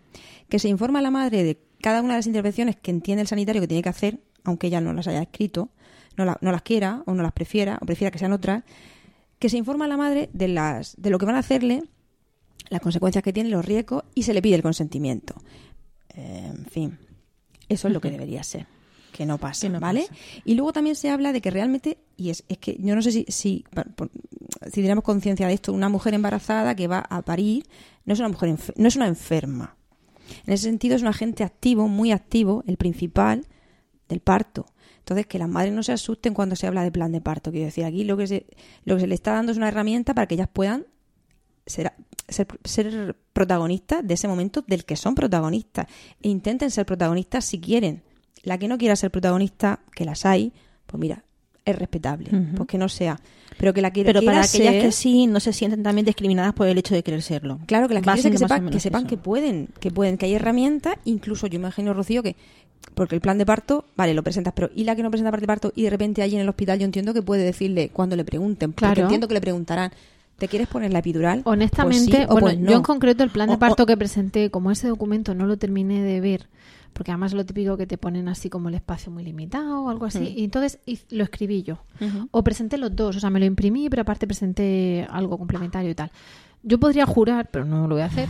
que se informa a la madre de cada una de las intervenciones que entiende el sanitario que tiene que hacer, aunque ella no las haya escrito, no, la- no las quiera o no las prefiera, o prefiera que sean otras, que se informa a la madre de, las, de lo que van a hacerle, las consecuencias que tiene, los riesgos, y se le pide el consentimiento. Eh, en fin, eso es lo que debería ser. Que no pase, Que no ¿vale? Y luego también se habla de que realmente, y es, es que yo no sé si, si, si tenemos conciencia de esto, una mujer embarazada que va a parir no es una mujer no es una enferma. En ese sentido es un agente activo, muy activo, el principal del parto. Entonces, que las madres no se asusten cuando se habla de plan de parto. Quiero decir, aquí lo que se, lo que se le está dando es una herramienta para que ellas puedan ser, ser, ser protagonistas de ese momento del que son protagonistas. E intenten ser protagonistas si quieren. La que no quiera ser protagonista, que las hay, pues mira, es respetable. Ujú. Pues que no sea. Pero que la que Pero quiera para aquellas que sí, no se sienten también discriminadas por el hecho de querer serlo. Claro, que las que, que, que sepan eso. que pueden, que pueden, que hay herramientas, incluso yo imagino, Rocío, que porque el plan de parto, vale, lo presentas, pero y la que no presenta plan de parto y de repente allí en el hospital yo entiendo que puede decirle cuando le pregunten, porque Claro. entiendo que le preguntarán, ¿te quieres poner la epidural? Honestamente, Pues sí, o bueno, pues no. yo en concreto el plan de parto o- que presenté, como ese documento no lo terminé de ver, porque además lo típico que te ponen así como el espacio muy limitado o algo así, Mm. y entonces lo escribí yo. O presenté los dos, o sea, me lo imprimí, pero aparte presenté algo complementario y tal. Yo podría jurar, pero no lo voy a hacer,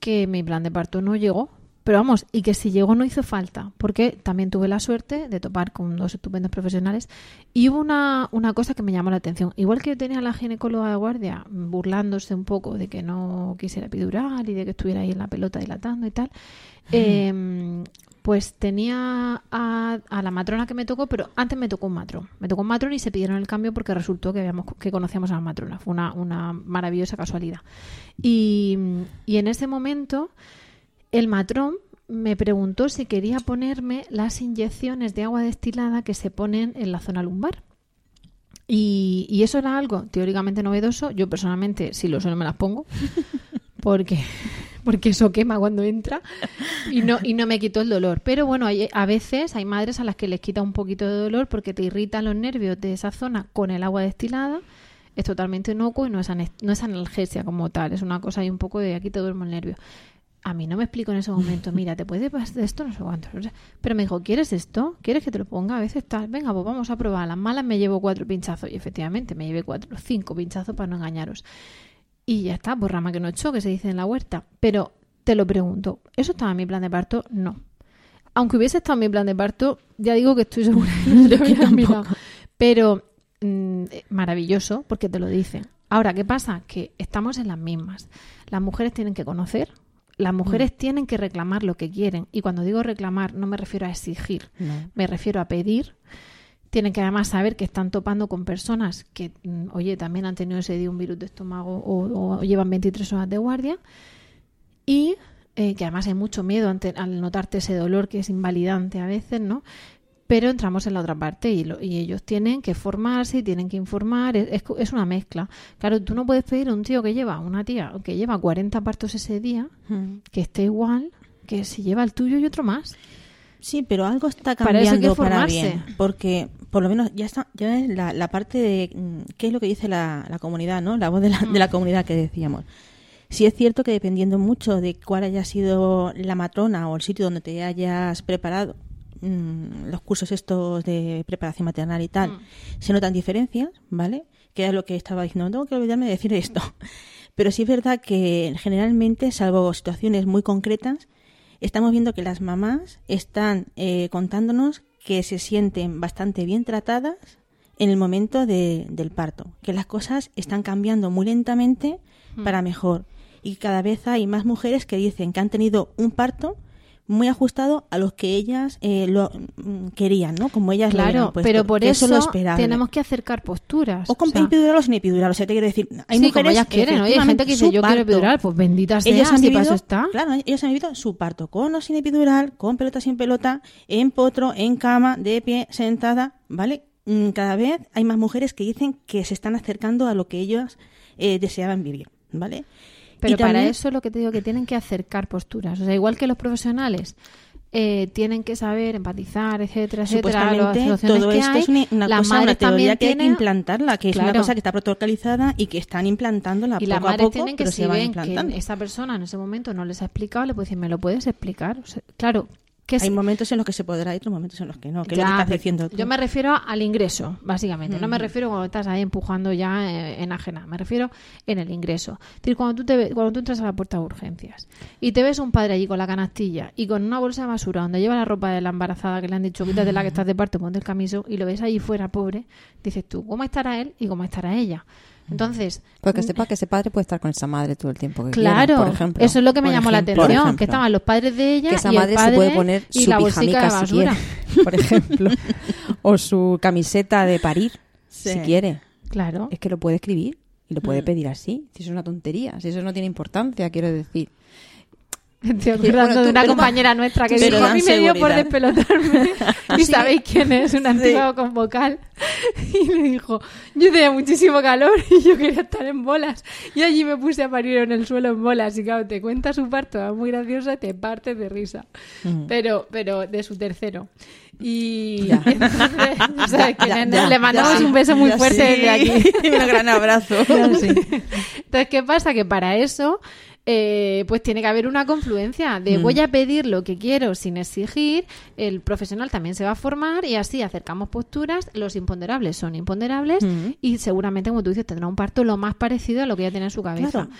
que mi plan de parto no llegó. Pero vamos, y que si llegó no hizo falta, porque también tuve la suerte de topar con dos estupendos profesionales y hubo una, una cosa que me llamó la atención. Igual que yo tenía a la ginecóloga de guardia burlándose un poco de que no quisiera epidural y de que estuviera ahí en la pelota dilatando y tal, eh, pues tenía a, a la matrona que me tocó, pero antes me tocó un matrón. Me tocó un matrón y se pidieron el cambio porque resultó que, habíamos, que conocíamos a la matrona. Fue una, una maravillosa casualidad. Y, y en ese momento el matrón me preguntó si quería ponerme las inyecciones de agua destilada que se ponen en la zona lumbar. Y, y eso era algo teóricamente novedoso. Yo personalmente, si lo sé, no me las pongo. Porque, porque eso quema cuando entra y no, y no me quitó el dolor. Pero bueno, hay, a veces hay madres a las que les quita un poquito de dolor porque te irritan los nervios de esa zona con el agua destilada. Es totalmente inocuo y no es, no es analgesia como tal. Es una cosa ahí un poco de aquí te duermo el nervio. A mí no me explico en ese momento, mira, te puede pasar esto, no sé cuánto. Pero me dijo, ¿quieres esto? ¿Quieres que te lo ponga? A veces tal, venga, pues vamos a probar. A las malas me llevo cuatro pinchazos. Y efectivamente, me llevé cuatro, cinco pinchazos para no engañaros. Y ya está, por rama que no echó, que se dice en la huerta. Pero te lo pregunto, ¿eso estaba en mi plan de parto? No. Aunque hubiese estado en mi plan de parto, ya digo que estoy segura que no mirado. Pero mm, eh, maravilloso, porque te lo dicen. Ahora, ¿qué pasa? Que estamos en las mismas. Las mujeres tienen que conocer, las mujeres tienen que reclamar lo que quieren. Y cuando digo reclamar, no me refiero a exigir, No. me refiero a pedir. Tienen que además saber que están topando con personas que, mm, oye, también han tenido ese día un virus de estómago o, o llevan 23 horas de guardia. Y eh, que además hay mucho miedo ante, al notarte ese dolor que es invalidante a veces, ¿no? Pero entramos en la otra parte y, lo- y ellos tienen que formarse y tienen que informar. Es, es- es una mezcla. Claro, tú no puedes pedir a un tío que lleva, una tía que lleva 40 partos ese día, Mm. que esté igual que si lleva el tuyo y otro más. Sí, pero algo está cambiando para, bien, porque por lo menos ya está, ya es la, la parte de mm, qué es lo que dice la, la comunidad, ¿no? La voz de la, de la comunidad que decíamos. Sí es cierto que dependiendo mucho de cuál haya sido la matrona o el sitio donde te hayas preparado, mm, los cursos estos de preparación maternal y tal, Mm. se notan diferencias, ¿vale? Que es lo que estaba diciendo, no tengo que olvidarme de decir esto. Pero sí es verdad que generalmente, salvo situaciones muy concretas, estamos viendo que las mamás están eh, contándonos que se sienten bastante bien tratadas en el momento de- del parto, que las cosas están cambiando muy lentamente para mejor y cada vez hay más mujeres que dicen que han tenido un parto muy ajustado a los que ellas eh, lo mm, querían, ¿no? Como ellas lo Claro, habían puesto, pero por que eso lo tenemos que acercar posturas. o con O sea, epidural o sin epidural, o sea, te quiero decir, hay sí, mujeres ellas que quieren. Oye, hay gente que dice, yo quiero epidural, pues bendita sea, ellos han si vivido, está. Claro, ellos han vivido su parto con o sin epidural, con pelota sin pelota, en potro, en cama, de pie, sentada, ¿vale? Mm, Cada vez hay más mujeres que dicen que se están acercando a lo que ellos eh, deseaban vivir, ¿vale? Pero Y para también- eso lo que te digo que tienen que acercar posturas. O sea, igual que los profesionales eh, tienen que saber empatizar, etcétera, etcétera. Supuestamente todo que esto hay, es una, cosa, una teoría que hay que implantarla, que es una cosa que está protocolizada y que están implantándola y poco las a poco, tienen que pero si se van ven que implantando. esa persona en ese momento no les ha explicado, le puede decir, ¿me lo puedes explicar? O sea, claro, que Hay es- momentos en los que se podrá y otros momentos en los que no, que lo que estás diciendo tú. Yo me refiero al ingreso, básicamente. No me Ujú. refiero cuando estás ahí empujando ya eh, en ajena. Me refiero en el ingreso. Es decir, cuando tú, te, ve- cuando tú entras a la puerta de urgencias y te ves un padre allí con la canastilla y con una bolsa de basura donde lleva la ropa de la embarazada que le han dicho quítate la que estás de parto, ponte el camiso y lo ves allí fuera, pobre, dices tú, ¿cómo estará él y cómo estará ella? Entonces, Porque mm, sepa que ese padre puede estar con esa madre todo el tiempo que Claro, quiera, por ejemplo. eso es lo que me Por llamó la atención, que estaban los padres de ella que esa y el madre padre se puede poner su la bolsica de pijamica si quiere, por ejemplo, o su camiseta de parir, Sí. si quiere. Claro. Es que lo puede escribir y lo puede Mm. pedir así. Si eso es una tontería, si eso no tiene importancia, quiero decir. Estoy Bueno, acordando tú- de una pero- compañera nuestra que dijo, a mí me dio por seguridad". despelotarme. y Sí. sabéis quién es, un antiguo con vocal. Y me dijo, yo tenía muchísimo calor y yo quería estar en bolas. Y allí me puse a parir en el suelo en bolas. Y claro, te cuenta su parto, es muy graciosa y te partes de risa. Mm. Pero, pero de su tercero. Y Ya. entonces, ya le mandamos un beso muy fuerte sí. desde aquí. un gran abrazo. Entonces, ¿qué pasa? Que para eso, eh, pues tiene que haber una confluencia de Mm. voy a pedir lo que quiero sin exigir, el profesional también se va a formar y así acercamos posturas, los imponderables son imponderables Mm. y seguramente, como tú dices, tendrá un parto lo más parecido a lo que ya tiene en su cabeza. Claro.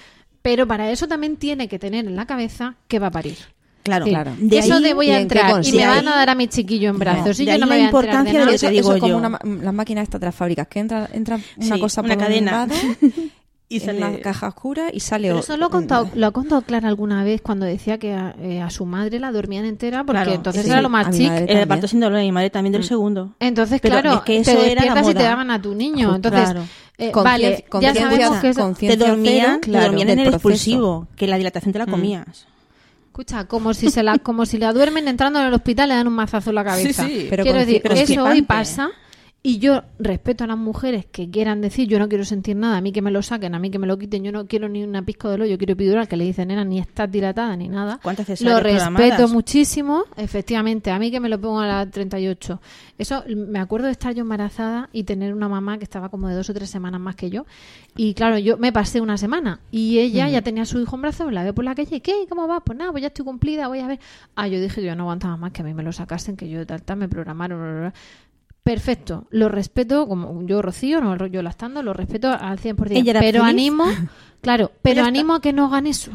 Pero para eso también tiene que tener en la cabeza que va a parir. Claro, Sí. claro. De eso ahí- de voy a ¿y entrar y me van a dar a mi chiquillo en brazos y de yo no me la voy a enterar de importancia de nada. lo Eso, que eso digo es como yo. una, ma- las máquinas estas de las fábricas, que entra, entra una Sí, cosa una por un cadena. lado, Y en sale- una caja oscura y sale Pero eso lo ha contado, lo ha contado Clara alguna vez cuando decía que a, eh, a su madre la dormían entera porque Claro, entonces sí, era lo más chic. El también. parto sin dolor de mi madre también del segundo. Entonces, Pero claro, es que te eso era la despiertas y te daban a tu niño. Justo, Entonces, claro. eh, Conciencia- vale, ya sabemos que eso- Te dormían, cero, te claro, dormían en el proceso. expulsivo, que la dilatación te la Mm. comías. Escucha, como si se la, como si la duermen entrando en el hospital le dan un mazazo en la cabeza. Sí, sí. Pero Quiero decir, pero eso hoy pasa y yo respeto a las mujeres que quieran decir yo no quiero sentir nada, a mí que me lo saquen, a mí que me lo quiten, yo no quiero ni una pizca de dolor, yo quiero epidural, que le dicen nena ni estás dilatada ni nada. ¿Cuántas Lo respeto muchísimo, efectivamente, a mí que me lo pongo a las 38. Eso, me acuerdo de estar yo embarazada y tener una mamá que estaba como de dos o tres semanas más que yo. Y claro, yo me pasé una semana y ella ya tenía a su hijo en brazos, la veo por la calle, ¿qué? ¿Cómo va? Pues nada, pues ya estoy cumplida, voy a ver. Ah, yo dije que yo no aguantaba más que a mí me lo sacasen, que yo de tal, tal, me programaron. bla, bla, bla. Perfecto, lo respeto, como yo Rocío, no yo lastando, lo respeto al 100%. Ella era pero feliz. animo, claro, pero animo a que no hagan eso.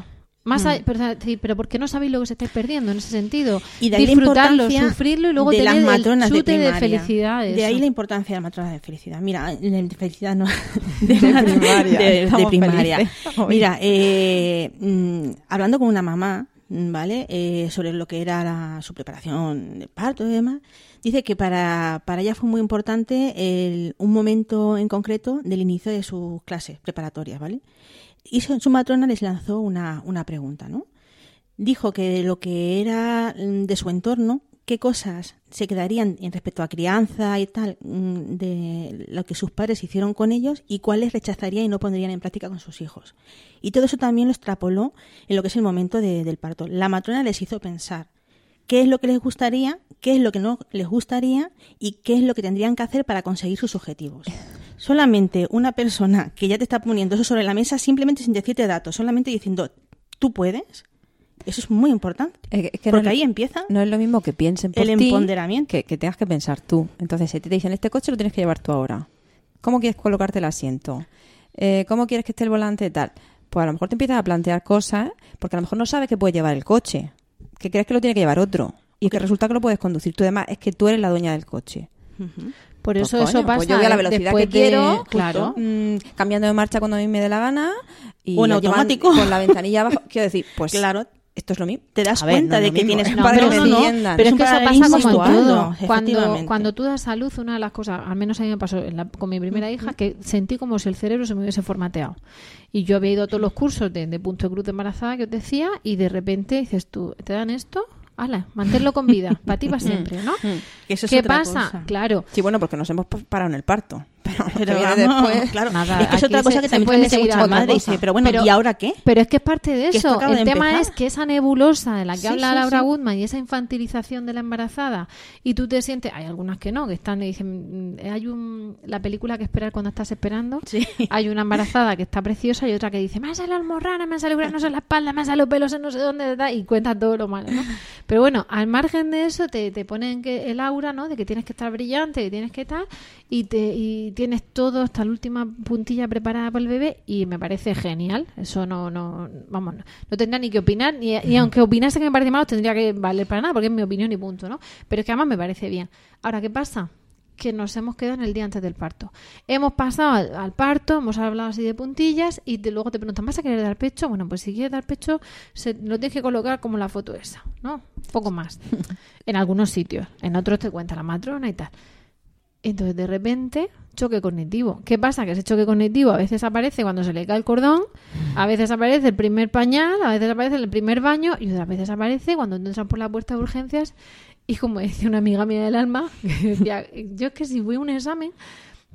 Más Mm. a- pero, pero ¿por qué no sabéis lo que se estáis perdiendo en ese sentido? Y de ahí la Disfrutarlo, importancia sufrirlo y luego de tener las matronas el de chute de, primaria. felicidad. de De ahí la importancia de las matronas de felicidad. Mira, de felicidad no. De, primaria. de- de primaria. felices hoy. Mira, eh, mm, hablando con una mamá, ¿vale? Eh, sobre lo que era la- su preparación de parto y demás, dice que para, para ella fue muy importante el- un momento en concreto del inicio de sus clases preparatorias, ¿vale? Y su, su matrona les lanzó una, una pregunta, ¿no? dijo que de lo que era mm, de su entorno, qué cosas se quedarían en respecto a crianza y tal, mm, de lo que sus padres hicieron con ellos y cuáles rechazarían y no pondrían en práctica con sus hijos. Y todo eso también lo extrapoló en lo que es el momento de- del parto. La matrona les hizo pensar qué es lo que les gustaría, qué es lo que no les gustaría y qué es lo que tendrían que hacer para conseguir sus objetivos. Solamente una persona que ya te está poniendo eso sobre la mesa, simplemente sin decirte datos, solamente diciendo, tú puedes, eso es muy importante. Es que- porque no, ahí empieza no es lo mismo que piensen por el empoderamiento. que, que tengas que pensar tú. Entonces, si te dicen, este coche lo tienes que llevar tú ahora. ¿Cómo quieres colocarte el asiento? Eh, ¿Cómo quieres que esté el volante tal? Pues a lo mejor te empiezas a plantear cosas porque a lo mejor no sabes que puede llevar el coche, que crees que lo tiene que llevar otro y que resulta que lo puedes conducir tú. Además, es que tú eres la dueña del coche. Por Pues, eso coño, eso pues pasa yo voy a la velocidad después que de- quiero, claro. mm, cambiando de marcha cuando a mí me dé la gana y O en llevan automático. con la ventanilla abajo. Quiero decir, pues Claro. Esto es lo mismo. Te das A ver, cuenta no es de que mismo, tienes es un para que no, no, no, entiendan. Pero es un que eso pasa como todo. Cuando, cuando tú das a luz, una de las cosas, al menos a mí me pasó en la- con mi primera hija, que sentí como si el cerebro se me hubiese formateado. Y yo había ido a todos los cursos de, de punto de cruz de embarazada que os decía, y de repente dices tú, ¿te dan esto? ¡Hala! Manténlo con vida, para ti para siempre, ¿no? Que eso es ¿Qué otra pasa? cosa. Claro. Sí, bueno, porque nos hemos parado en el parto. Pero, que Pero viene vamos, después, claro, Nada, es que es otra cosa se- que también seguir mucha hablando madre. cosa. Dice, pero bueno, Pero- ¿y ahora qué? Pero es que es parte de eso. El de tema empezar. es que esa nebulosa de la que Sí, habla sí, Laura sí. Goodman y esa infantilización de la embarazada y tú te sientes, hay algunas que no, que están y dicen, mm, hay un la película que esperar cuando estás esperando, Sí. hay una embarazada que está preciosa y otra que dice, me ha salido almorrana, me ha salido granos en la espalda, me han salido pelos en no sé dónde, da", y cuenta todo lo malo, ¿no? Pero bueno, al margen de eso te, te ponen que el aura, ¿no? De que tienes que estar brillante, que tienes que tal, y te y tienes todo hasta la última puntilla preparada para el bebé y me parece genial. Eso no, no vamos, no, no tendría ni que opinar, ni, y aunque opinase que me parece malo, tendría que valer para nada, porque es mi opinión y punto, ¿no? Pero es que además me parece bien. Ahora, ¿qué pasa? que nos hemos quedado en el día antes del parto. Hemos pasado al, al parto, hemos hablado así de puntillas y te- luego te preguntan, ¿vas a querer dar pecho? Bueno, pues si quieres dar pecho, se, lo tienes que colocar como la foto esa, ¿no? Poco más. en algunos sitios. En otros te cuenta la matrona y tal. Entonces, de repente, choque cognitivo. ¿Qué pasa? Que ese choque cognitivo a veces aparece cuando se le cae el cordón, a veces aparece el primer pañal, a veces aparece el primer baño y otras veces aparece cuando entran por la puerta de urgencias y como decía una amiga mía del alma, yo es que si voy a un examen,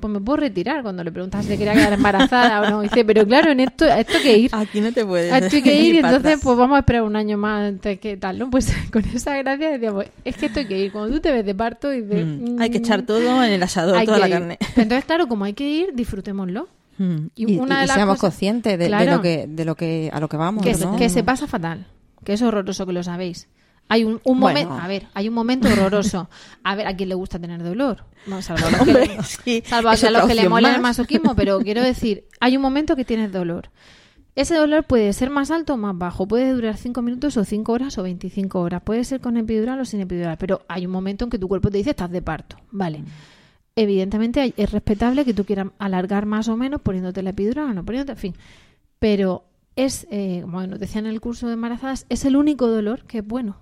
pues me puedo retirar cuando le preguntas si se quería quedar embarazada o no. Dice, pero claro, en esto, a esto hay que ir. Aquí no te puedes. A esto hay que ir y entonces pues vamos a esperar un año más antes que tal, ¿no? Pues con esa gracia decíamos, es que esto hay que ir. Cuando tú te ves de parto y de... Mm. Hay que echar todo en el asador, hay toda la ir. carne. Entonces, claro, como hay que ir, disfrutémoslo. Mm. Y y, una de y las seamos cosas- conscientes de, lo que de lo que a lo que vamos que, ¿no? se, que se pasa fatal, que es horroroso que lo sabéis. Hay un, un Bueno. momento, a ver, hay un momento horroroso. A ver, a quién le gusta tener dolor. Vamos a Hombre, que, sí, salvo a es los que le mola el masoquismo, pero quiero decir, hay un momento que tienes dolor. Ese dolor puede ser más alto o más bajo, puede durar 5 minutos o 5 horas o 25 horas, puede ser con epidural o sin epidural, pero hay un momento en que tu cuerpo te dice estás de parto, ¿vale? Evidentemente hay- es respetable que tú quieras alargar más o menos poniéndote la epidural o no poniéndote, en fin, pero es, eh, como nos decían en el curso de embarazadas, es el único dolor que es bueno.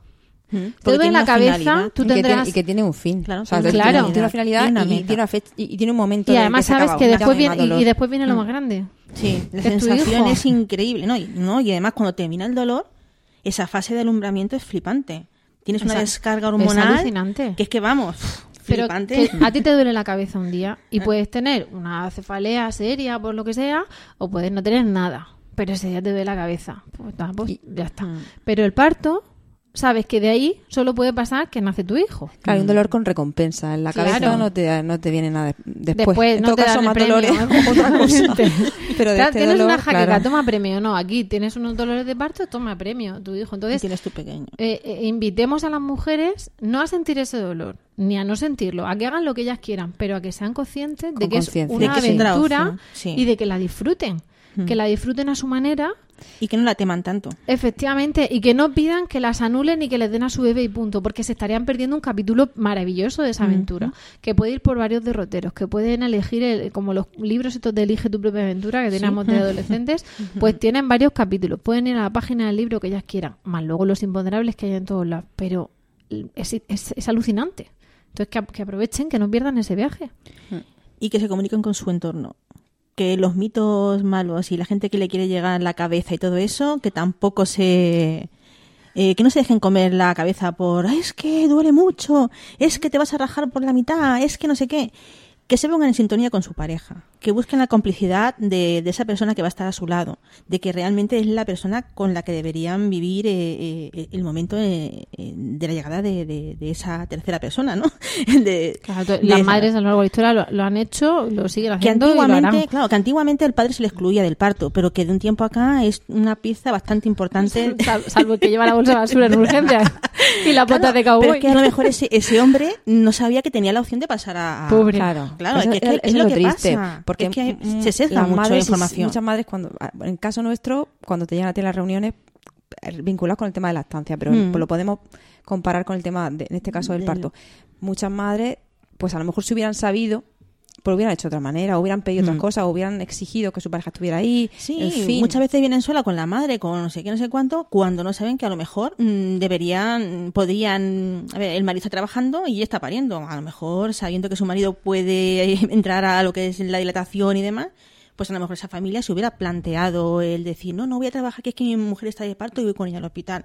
Mm. Te Porque duele tiene la cabeza, y, que tiene, y que tiene un fin. Claro, O sea, tiene tiene, una tiene una finalidad, finalidad tiene una y, tiene una fecha- y, y tiene un momento Y en además que sabes que después viene, y, después viene lo Mm. más grande. Sí, la es sensación es increíble, ¿no? Y, ¿no? y además cuando termina el dolor, esa fase de alumbramiento es flipante. Tienes una descarga es hormonal alucinante. que es que vamos, Pero que a ti te duele la cabeza un día y puedes tener una cefalea seria por lo que sea o puedes no tener nada, pero ese día te duele la cabeza. Pues, pues ya está. Pero el parto, sabes que de ahí solo puede pasar que nace tu hijo. Claro, hay un dolor con recompensa. En la cabeza Claro. no te, no te viene nada de- después. Después en no todo te caso, dan más premio, dolores ¿eh? otra cosa. Pero de Claro, este tienes dolor, una jaqueca, claro. toma premio. No, aquí tienes unos dolores de parto, toma premio tu hijo. Y Entonces, tienes tu pequeño. eh, eh, invitemos a las mujeres no a sentir ese dolor, ni a no sentirlo, a que hagan lo que ellas quieran, pero a que sean conscientes de que es una De que aventura sí. y de que la disfruten. Que la disfruten a su manera, Y que no la teman tanto. efectivamente, y que no pidan que las anulen y que les den a su bebé y punto, porque se estarían perdiendo un capítulo maravilloso de esa aventura, que puede ir por varios derroteros, que pueden elegir, el- como los libros estos de Elige tu propia aventura que teníamos de adolescentes, pues tienen varios capítulos, pueden ir a la página del libro que ellas quieran, más luego los imponderables que hay en todos lados, pero es, es- es alucinante. Entonces que, que aprovechen, que no pierdan ese viaje. Y que se comuniquen con su entorno. Que los mitos malos y la gente que le quiere llegar la cabeza y todo eso, que tampoco se... eh, que no se dejen comer la cabeza por, "Ay, es que duele mucho, es que te vas a rajar por la mitad, es que no sé qué. Que se pongan en sintonía con su pareja, que busquen la complicidad de, de esa persona que va a estar a su lado, de que realmente es la persona con la que deberían vivir eh, eh, el momento eh, eh, de la llegada de, de- de esa tercera persona, ¿no? Claro, las madres a lo largo de la historia lo, lo han hecho, lo siguen que haciendo y lo harán. antiguamente, claro, que antiguamente el padre se le excluía del parto, pero que de un tiempo acá es una pieza bastante importante. Sal- salvo que lleva la bolsa de basura en urgencias y la bota Claro, de cowboy. Pero es que a lo mejor ese, ese hombre no sabía que tenía la opción de pasar a... Pobre. Claro, Claro, Eso es que- es que es lo lo que triste. pasa. Porque Es que mm, se sesga mucho la información. Muchas madres, cuando en caso nuestro, cuando te llegan a ti las reuniones eh, vinculadas con el tema de lactancia, pero Mm. pues lo podemos comparar con el tema, de, en este caso, del Del- parto. Muchas madres, pues a lo mejor si hubieran sabido, pues lo hubieran hecho de otra manera, hubieran pedido otras Mm. cosas, o hubieran exigido que su pareja estuviera ahí. Sí, en fin. muchas veces vienen sola con la madre, con no sé qué, no sé cuánto, cuando no saben que a lo mejor mm, deberían, podrían, a ver, el marido está trabajando y ella está pariendo. A lo mejor sabiendo que su marido puede entrar a lo que es la dilatación y demás, pues a lo mejor esa familia se hubiera planteado el decir, no, no voy a trabajar, que es que mi mujer está de parto y voy con ella al hospital.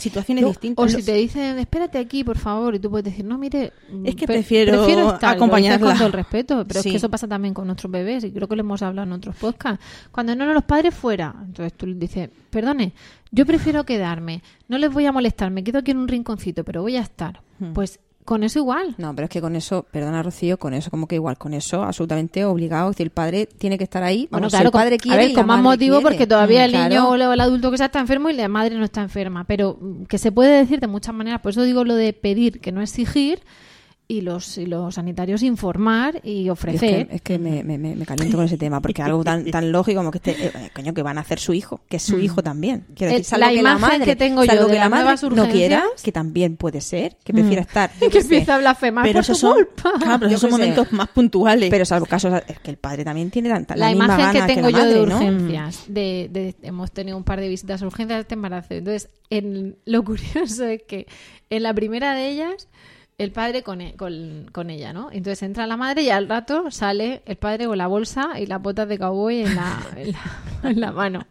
Situaciones No, distintas. O si te dicen, espérate aquí, por favor, y tú puedes decir, no, mire, Es que pre- prefiero estar, acompañarla. con todo el respeto, pero es que eso pasa también con nuestros bebés, y creo que lo hemos hablado en otros podcasts. Cuando no, no, los padres fuera, entonces tú dices, perdone, yo prefiero quedarme, no les voy a molestar, me quedo aquí en un rinconcito, pero voy a estar. Hmm. Pues con eso igual. No, pero es que con eso, perdona Rocío, con eso como que igual, con eso absolutamente obligado. Es decir, el padre tiene que estar ahí. Bueno, Vamos, claro, si el padre con, quiere a ver, con más motivo quiere. porque todavía el Claro. niño o el adulto que sea está enfermo y la madre no está enferma. Pero mm, que se puede decir de muchas maneras. Por eso digo lo de pedir, que no exigir, y los, y los sanitarios informar y Y es ofrecer. que, es que me, me, caliento con ese tema, porque algo tan, tan lógico como que este, eh, coño, que van a hacer su hijo, que es su hijo también. Quiero Mm. El- decir, salvo la que la imagen madre, que tengo yo de que la madre nuevas no quiera, que también puede ser, que prefiera estar. que sé, empieza a blasfemar pero por esos su son, culpa. claro, pero Yo esos son sé. momentos más puntuales. Pero salvo casos, es que el padre también tiene tanta, la, la misma imagen que tengo la yo de urgencias de, de- hemos tenido un par de visitas a urgencias de este embarazo entonces en, lo curioso es que en la primera de ellas el padre con, e- con, con ella no entonces entra la madre y al rato sale el padre con la bolsa y las botas de cowboy en la, en la, en la mano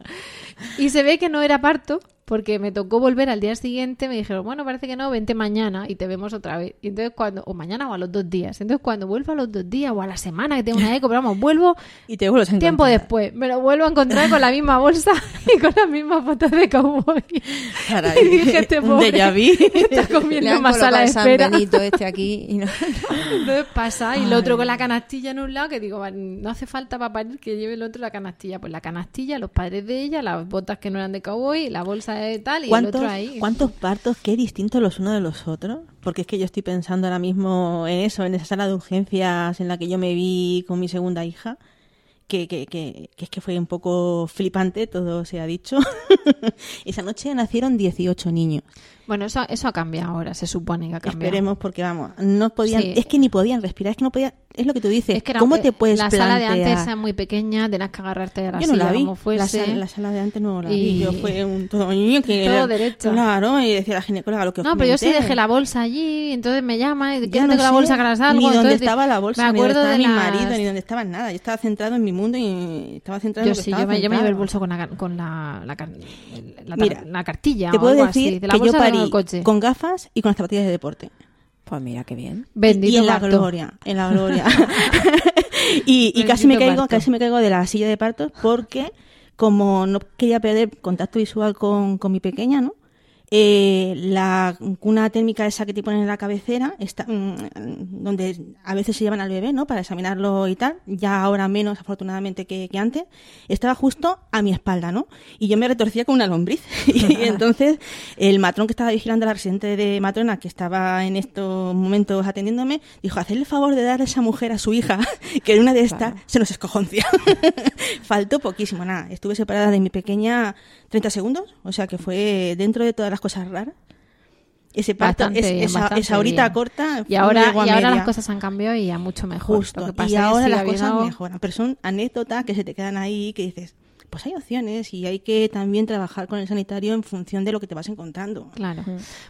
y se ve que no era parto porque me tocó volver al día siguiente, me dijeron, bueno, parece que no, vente mañana y te vemos otra vez. Y entonces cuando, o mañana o a los dos días. Entonces cuando vuelvo a los dos días o a la semana que tengo una eco, pero vamos, vuelvo y te vuelves a tiempo encontrar. después. Me lo vuelvo a encontrar con la misma bolsa y con las mismas botas de cowboy. Caray, Y dije, este pobre déjà vu. está comiendo más sala de espera. Benito este aquí y no... Entonces pasa y el otro con la canastilla en un lado que digo, "Va, no hace falta para parir que lleve el otro la canastilla. Pues la canastilla, los padres de ella, las botas que no eran de cowboy, la bolsa de tal y el ¿Cuántos, otro ahí. ¿Cuántos partos qué distintos los unos de los otros? Porque es que yo estoy pensando ahora mismo en eso, en esa sala de urgencias en la que yo me vi con mi segunda hija. que, que, que, que es que fue un poco flipante, todo se ha dicho. Esa noche nacieron 18 niños. Bueno, eso, eso ha cambiado ahora, se supone que ha cambiado. Esperemos porque vamos, no podían, Sí. es que ni podían respirar, es que no podían, es lo que tú dices, Es que era- ¿cómo te puedes La sala de plantear? antes era muy pequeña, tenías que agarrarte a la Yo no silla la vi, como fuese. la, sala, la sala de antes no la Y- vi, yo fue un todo niño que Todo era- derecho. Claro, y decía la ginecóloga lo que No, pero yo sí dejé la bolsa allí, entonces me llama y que no tengo la sé bolsa que salgo. ni dónde entonces estaba la bolsa, me ni dónde acuerdo estaba de mi las- marido, ni dónde estaba nada. Yo estaba centrado en mi mundo y estaba centrado Yo en lo que sí, estaba yo me, yo me llevé el bolso con la, con la, la, la, Mira, la cartilla Te puedo decir de la que yo parí con gafas y con las zapatillas de deporte. Pues mira qué bien. Bendito y en la parto. gloria, en la gloria. y y casi me caigo, parto. casi me caigo de la silla de partos porque como no quería perder contacto visual con, con mi pequeña, ¿no? Eh, la cuna térmica esa que te ponen en la cabecera, está, mm, donde a veces se llevan al bebé, ¿no? Para examinarlo y tal, ya ahora menos afortunadamente que, que antes, estaba justo a mi espalda, ¿no? Y yo me retorcía como una lombriz. y entonces el matrón que estaba vigilando a la residente de matrona, que estaba en estos momentos atendiéndome, dijo, hacedle el favor de darle a esa mujer a su hija, que en una de estas se nos escojoncia. Faltó poquísimo, nada. Estuve separada de mi pequeña 30 segundos, o sea que fue dentro de todas las cosas raras. Ese parto, Bastante es- esa, esa horita bien. corta. Y ahora, y ahora las cosas han cambiado y a mucho mejor. Justo. Lo que pasa y ahora las cosas mejoran. Pero son anécdotas que se te quedan ahí que dices, pues hay opciones y hay que también trabajar con el sanitario en función de lo que te vas encontrando. Claro.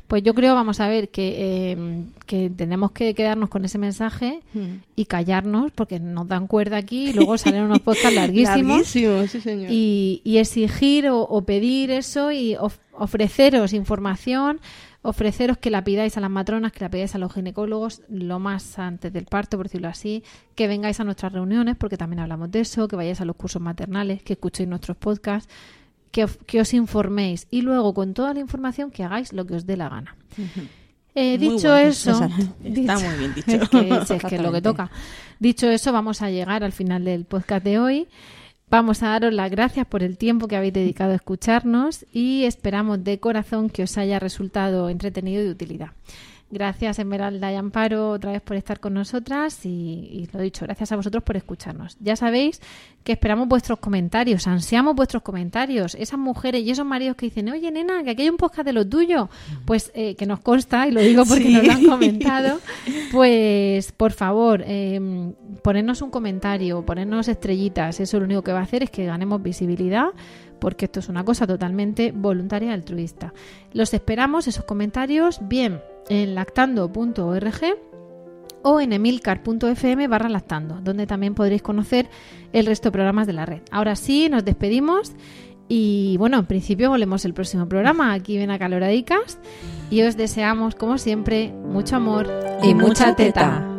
Pues yo creo, vamos a ver, que, eh, que tenemos que quedarnos con ese mensaje Mm. y callarnos porque nos dan cuerda aquí y luego salen unos podcasts larguísimos. Larguísimos, sí, señor. y, y exigir o, o pedir eso y of- ofreceros información, ofreceros que la pidáis a las matronas, que la pidáis a los ginecólogos lo más antes del parto, por decirlo así, que vengáis a nuestras reuniones, porque también hablamos de eso, que vayáis a los cursos maternales, que escuchéis nuestros podcasts, que, que os informéis y luego con toda la información que hagáis lo que os dé la gana. Eh, Muy dicho bueno, eso. Está muy bien dicho. Es que, es que es lo que toca. Dicho eso, vamos a llegar al final del podcast de hoy. Vamos a daros las gracias por el tiempo que habéis dedicado a escucharnos y esperamos de corazón que os haya resultado entretenido y de utilidad. Gracias Esmeralda y Amparo otra vez por estar con nosotras y, y lo dicho, gracias a vosotros por escucharnos. Ya sabéis que esperamos vuestros comentarios, ansiamos vuestros comentarios. Esas mujeres y esos maridos que dicen, oye nena, que aquí hay un podcast de lo tuyo, pues eh, que nos consta y lo digo porque Sí. nos lo han comentado, pues por favor, eh, ponernos un comentario, ponernos estrellitas, eso lo único que va a hacer es que ganemos visibilidad porque esto es una cosa totalmente voluntaria y altruista. Los esperamos, esos comentarios, bien en lactando.org o en emilcar.fm barra lactando, donde también podréis conocer el resto de programas de la red. Ahora sí, nos despedimos y bueno, en principio volvemos el próximo programa aquí ven a Caloradicas y os deseamos, como siempre, mucho amor Y mucha teta.